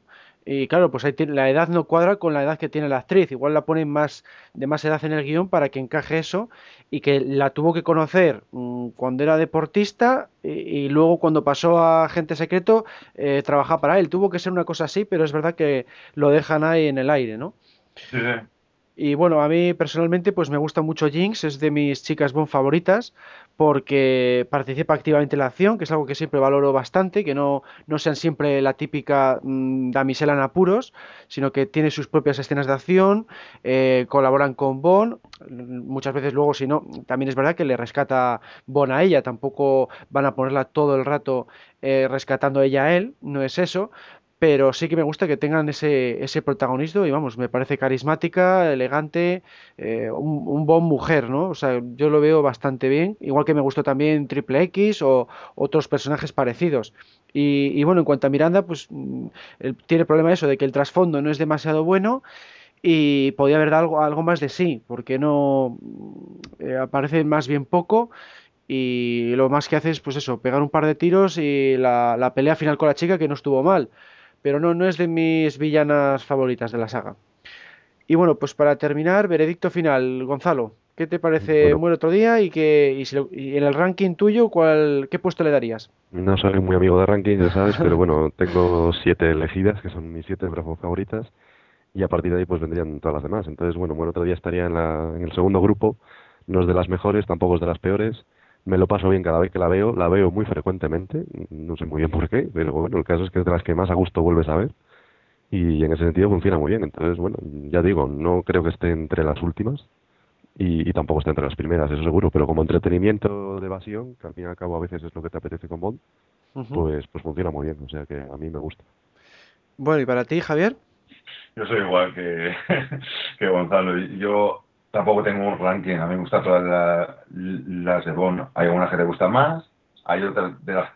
y claro, pues ahí la edad no cuadra con la edad que tiene la actriz. Igual la ponen más de más edad en el guion para que encaje eso y que la tuvo que conocer mm, cuando era deportista y, y luego cuando pasó a agente secreto eh, trabajar para él. Tuvo que ser una cosa así, pero es verdad que lo dejan ahí en el aire, ¿no? Sí, sí. Y bueno, a mí personalmente pues me gusta mucho Jinx, es de mis chicas Bond favoritas porque participa activamente en la acción, que es algo que siempre valoro bastante, que no, no sean siempre la típica mm, damisela en apuros, sino que tiene sus propias escenas de acción, eh, colaboran con Bond, muchas veces luego si no, también es verdad que le rescata Bond a ella, tampoco van a ponerla todo el rato eh, rescatando ella a él, no es eso, pero sí que me gusta que tengan ese, ese protagonismo y vamos, me parece carismática, elegante, eh, un, un buen mujer, ¿no? O sea, yo lo veo bastante bien, igual que me gustó también Triple X o otros personajes parecidos. Y, y bueno, en cuanto a Miranda, pues mm, tiene el problema eso de que el trasfondo no es demasiado bueno y podía haber dado algo, algo más de sí, porque no eh, aparece más bien poco y lo más que hace es pues eso, pegar un par de tiros y la, la pelea final con la chica que no estuvo mal pero no, no es de mis villanas favoritas de la saga. Y bueno, pues para terminar, veredicto final, Gonzalo, ¿qué te parece Bueno. Muere otro día y, que, y, si lo- y en el ranking tuyo, ¿cuál, ¿qué puesto le darías? No soy muy amigo de rankings, ya sabes, pero bueno, tengo siete elegidas, que son mis siete favoritas, y a partir de ahí pues vendrían todas las demás. Entonces, bueno, bueno, otro día estaría en, la, en el segundo grupo, no es de las mejores, tampoco es de las peores. Me lo paso bien cada vez que la veo, la veo muy frecuentemente, no sé muy bien por qué, pero bueno, el caso es que es de las que más a gusto vuelves a ver, y en ese sentido funciona muy bien. Entonces, bueno, ya digo, no creo que esté entre las últimas, y, y tampoco está entre las primeras, eso seguro, pero como entretenimiento de evasión, que al fin y al cabo a veces es lo que te apetece con Bond, pues, pues funciona muy bien, o sea que a mí me gusta. Bueno, ¿y para ti, Javier? Yo soy igual que, que Gonzalo. y Yo tampoco tengo un ranking. A mí me gustan todas la- las de Bond. Hay algunas que te gustan más, hay otras de las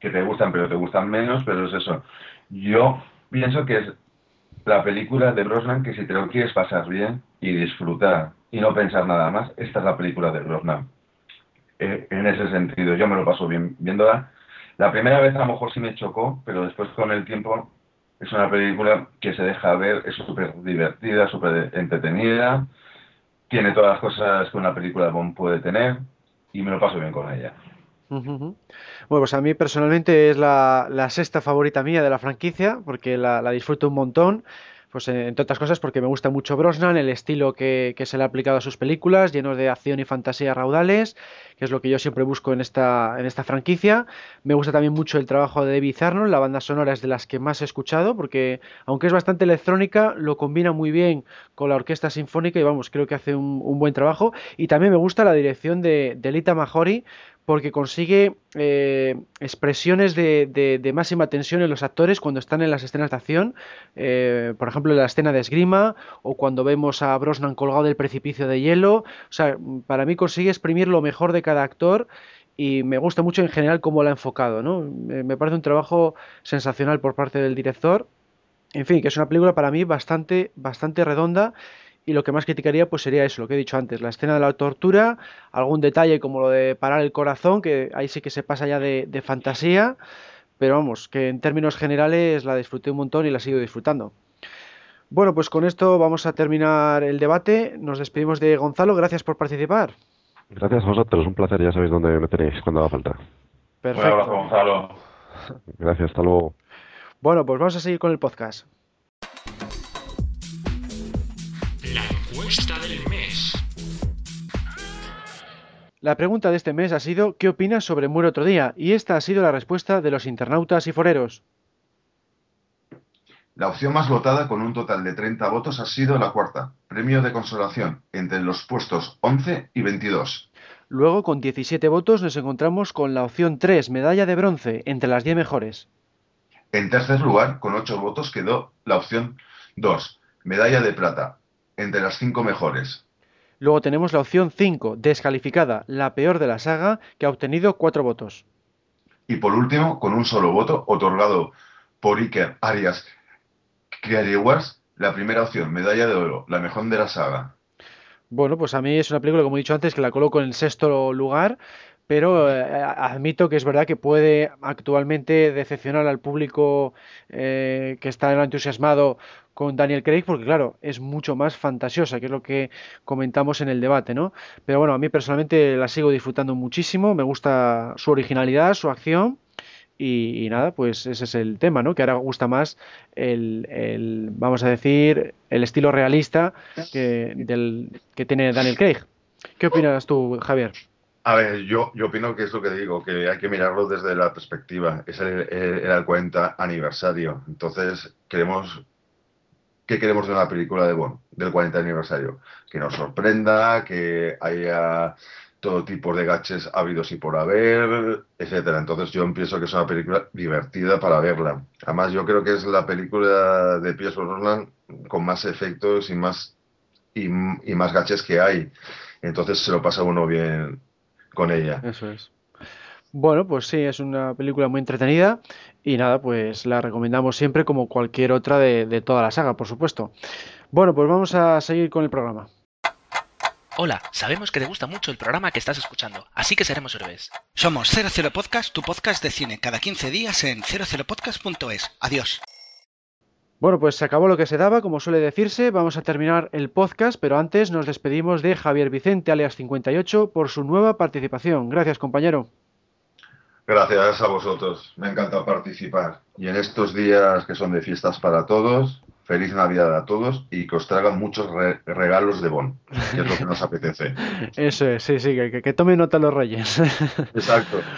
que te gustan pero te gustan menos, pero es eso. Yo pienso que es la película de Brosnan que si te lo quieres pasar bien y disfrutar y no pensar nada más, esta es la película de Brosnan. Eh, en ese sentido, yo me lo paso bien viéndola. La primera vez a lo mejor sí me chocó, pero después con el tiempo es una película que se deja ver, es súper divertida, súper entretenida, tiene todas las cosas que una película de Bond puede tener y me lo paso bien con ella. Bueno, pues a mí personalmente es la, sexta favorita mía de la franquicia, porque la disfruto un montón. Pues eh, entre otras cosas porque me gusta mucho Brosnan, el estilo que, que se le ha aplicado a sus películas, llenos de acción y fantasía raudales, que es lo que yo siempre busco en esta, en esta franquicia. Me gusta también mucho el trabajo de David Arnold, la banda sonora es de las que más he escuchado, porque aunque es bastante electrónica, lo combina muy bien con la orquesta sinfónica y vamos, creo que hace un, buen trabajo. Y también me gusta la dirección de, de Lita Mahori, porque consigue eh, expresiones de, de- máxima tensión en los actores cuando están en las escenas de acción, eh, por ejemplo en la escena de esgrima o cuando vemos a Brosnan colgado del precipicio de hielo, o sea, para mí consigue exprimir lo mejor de cada actor y me gusta mucho en general cómo lo ha enfocado, ¿no? Me parece un trabajo sensacional por parte del director. En fin, que es una película para mí bastante, bastante redonda y lo que más criticaría pues sería eso, lo que he dicho antes, la escena de la tortura, algún detalle como lo de parar el corazón, que ahí sí que se pasa ya de, de fantasía, pero vamos, que en términos generales la disfruté un montón y la sigo disfrutando. Bueno, pues con esto vamos a terminar el debate. Nos despedimos de Gonzalo, gracias por participar. Gracias a vosotros, un placer, ya sabéis dónde me tenéis cuando haga falta. Un abrazo, Perfecto. Gonzalo. Gracias, hasta luego. Bueno, pues vamos a seguir con el podcast. Encuesta del mes. La pregunta de este mes ha sido ¿qué opinas sobre Muere otro día? Y esta ha sido la respuesta de los internautas y foreros. La opción más votada con un total de 30 votos ha sido la cuarta, premio de consolación, entre los puestos 11 y 22. Luego, con 17 votos, nos encontramos con la opción 3, medalla de bronce, entre las 10 mejores. En tercer lugar, con 8 votos, quedó la opción 2, medalla de plata, entre las 5 mejores. Luego tenemos la opción 5, descalificada, la peor de la saga, que ha obtenido 4 votos. Y por último, con un solo voto, otorgado por Iker Arias Kriariewars, la primera opción, medalla de oro, la mejor de la saga. Bueno, pues a mí es una película, como he dicho antes, que la coloco en el sexto lugar, pero eh, admito que es verdad que puede actualmente decepcionar al público eh, que está entusiasmado con Daniel Craig, porque claro, es mucho más fantasiosa, que es lo que comentamos en el debate, ¿no? Pero bueno, a mí personalmente la sigo disfrutando muchísimo, me gusta su originalidad, su acción Y, y nada, pues ese es el tema, ¿no? Que ahora gusta más el, el, vamos a decir, el estilo realista que, del, que tiene Daniel Craig. ¿Qué opinas tú, Javier? A ver, yo, yo opino que es lo que digo, que hay que mirarlo desde la perspectiva. Es el, el- el 40 aniversario. Entonces, queremos. ¿Qué queremos de una película de Bond, del 40 aniversario? Que nos sorprenda, que haya todo tipo de gaches habidos y por haber, etcétera. Entonces, yo pienso que es una película divertida para verla. Además, yo creo que es la película de Pierce Brosnan con más efectos y más, y, y más gaches que hay. Entonces, se lo pasa uno bien con ella. Eso es. Bueno, pues sí, es una película muy entretenida y nada, pues la recomendamos siempre como cualquier otra de, de toda la saga, por supuesto. Bueno, pues vamos a seguir con el programa. Hola, sabemos que te gusta mucho el programa que estás escuchando, así que seremos héroes. Somos 00 Podcast, tu podcast de cine, cada 15 días en 00podcast.es. Adiós. Bueno, pues se acabó lo que se daba, como suele decirse, vamos a terminar el podcast, pero antes nos despedimos de Javier Vicente, alias 58, por su nueva participación. Gracias, compañero. Gracias a vosotros, me encanta participar. Y en estos días que son de fiestas para todos, feliz Navidad a todos y que os traigan muchos re- regalos de Bon, que es lo que nos apetece. Eso es, sí, sí, que, que, que tome nota los reyes. Exacto.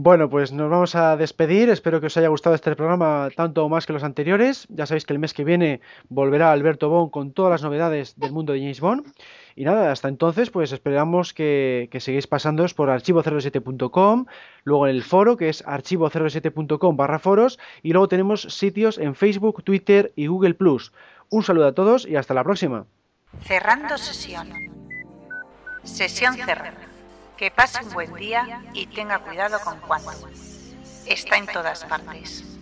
Bueno, pues nos vamos a despedir. Espero que os haya gustado este programa tanto o más que los anteriores. Ya sabéis que el mes que viene volverá Alberto Bon con todas las novedades del mundo de James Bond. Y nada, hasta entonces, pues esperamos que, que sigáis pasándoos por archivo07.com, luego en el foro, que es archivo07.com barra foros, y luego tenemos sitios en Facebook, Twitter y Google Plus. Un saludo a todos y hasta la próxima. Cerrando sesión. Sesión cerrada. Que pase un buen día y tenga cuidado con cuánto. Está en todas partes.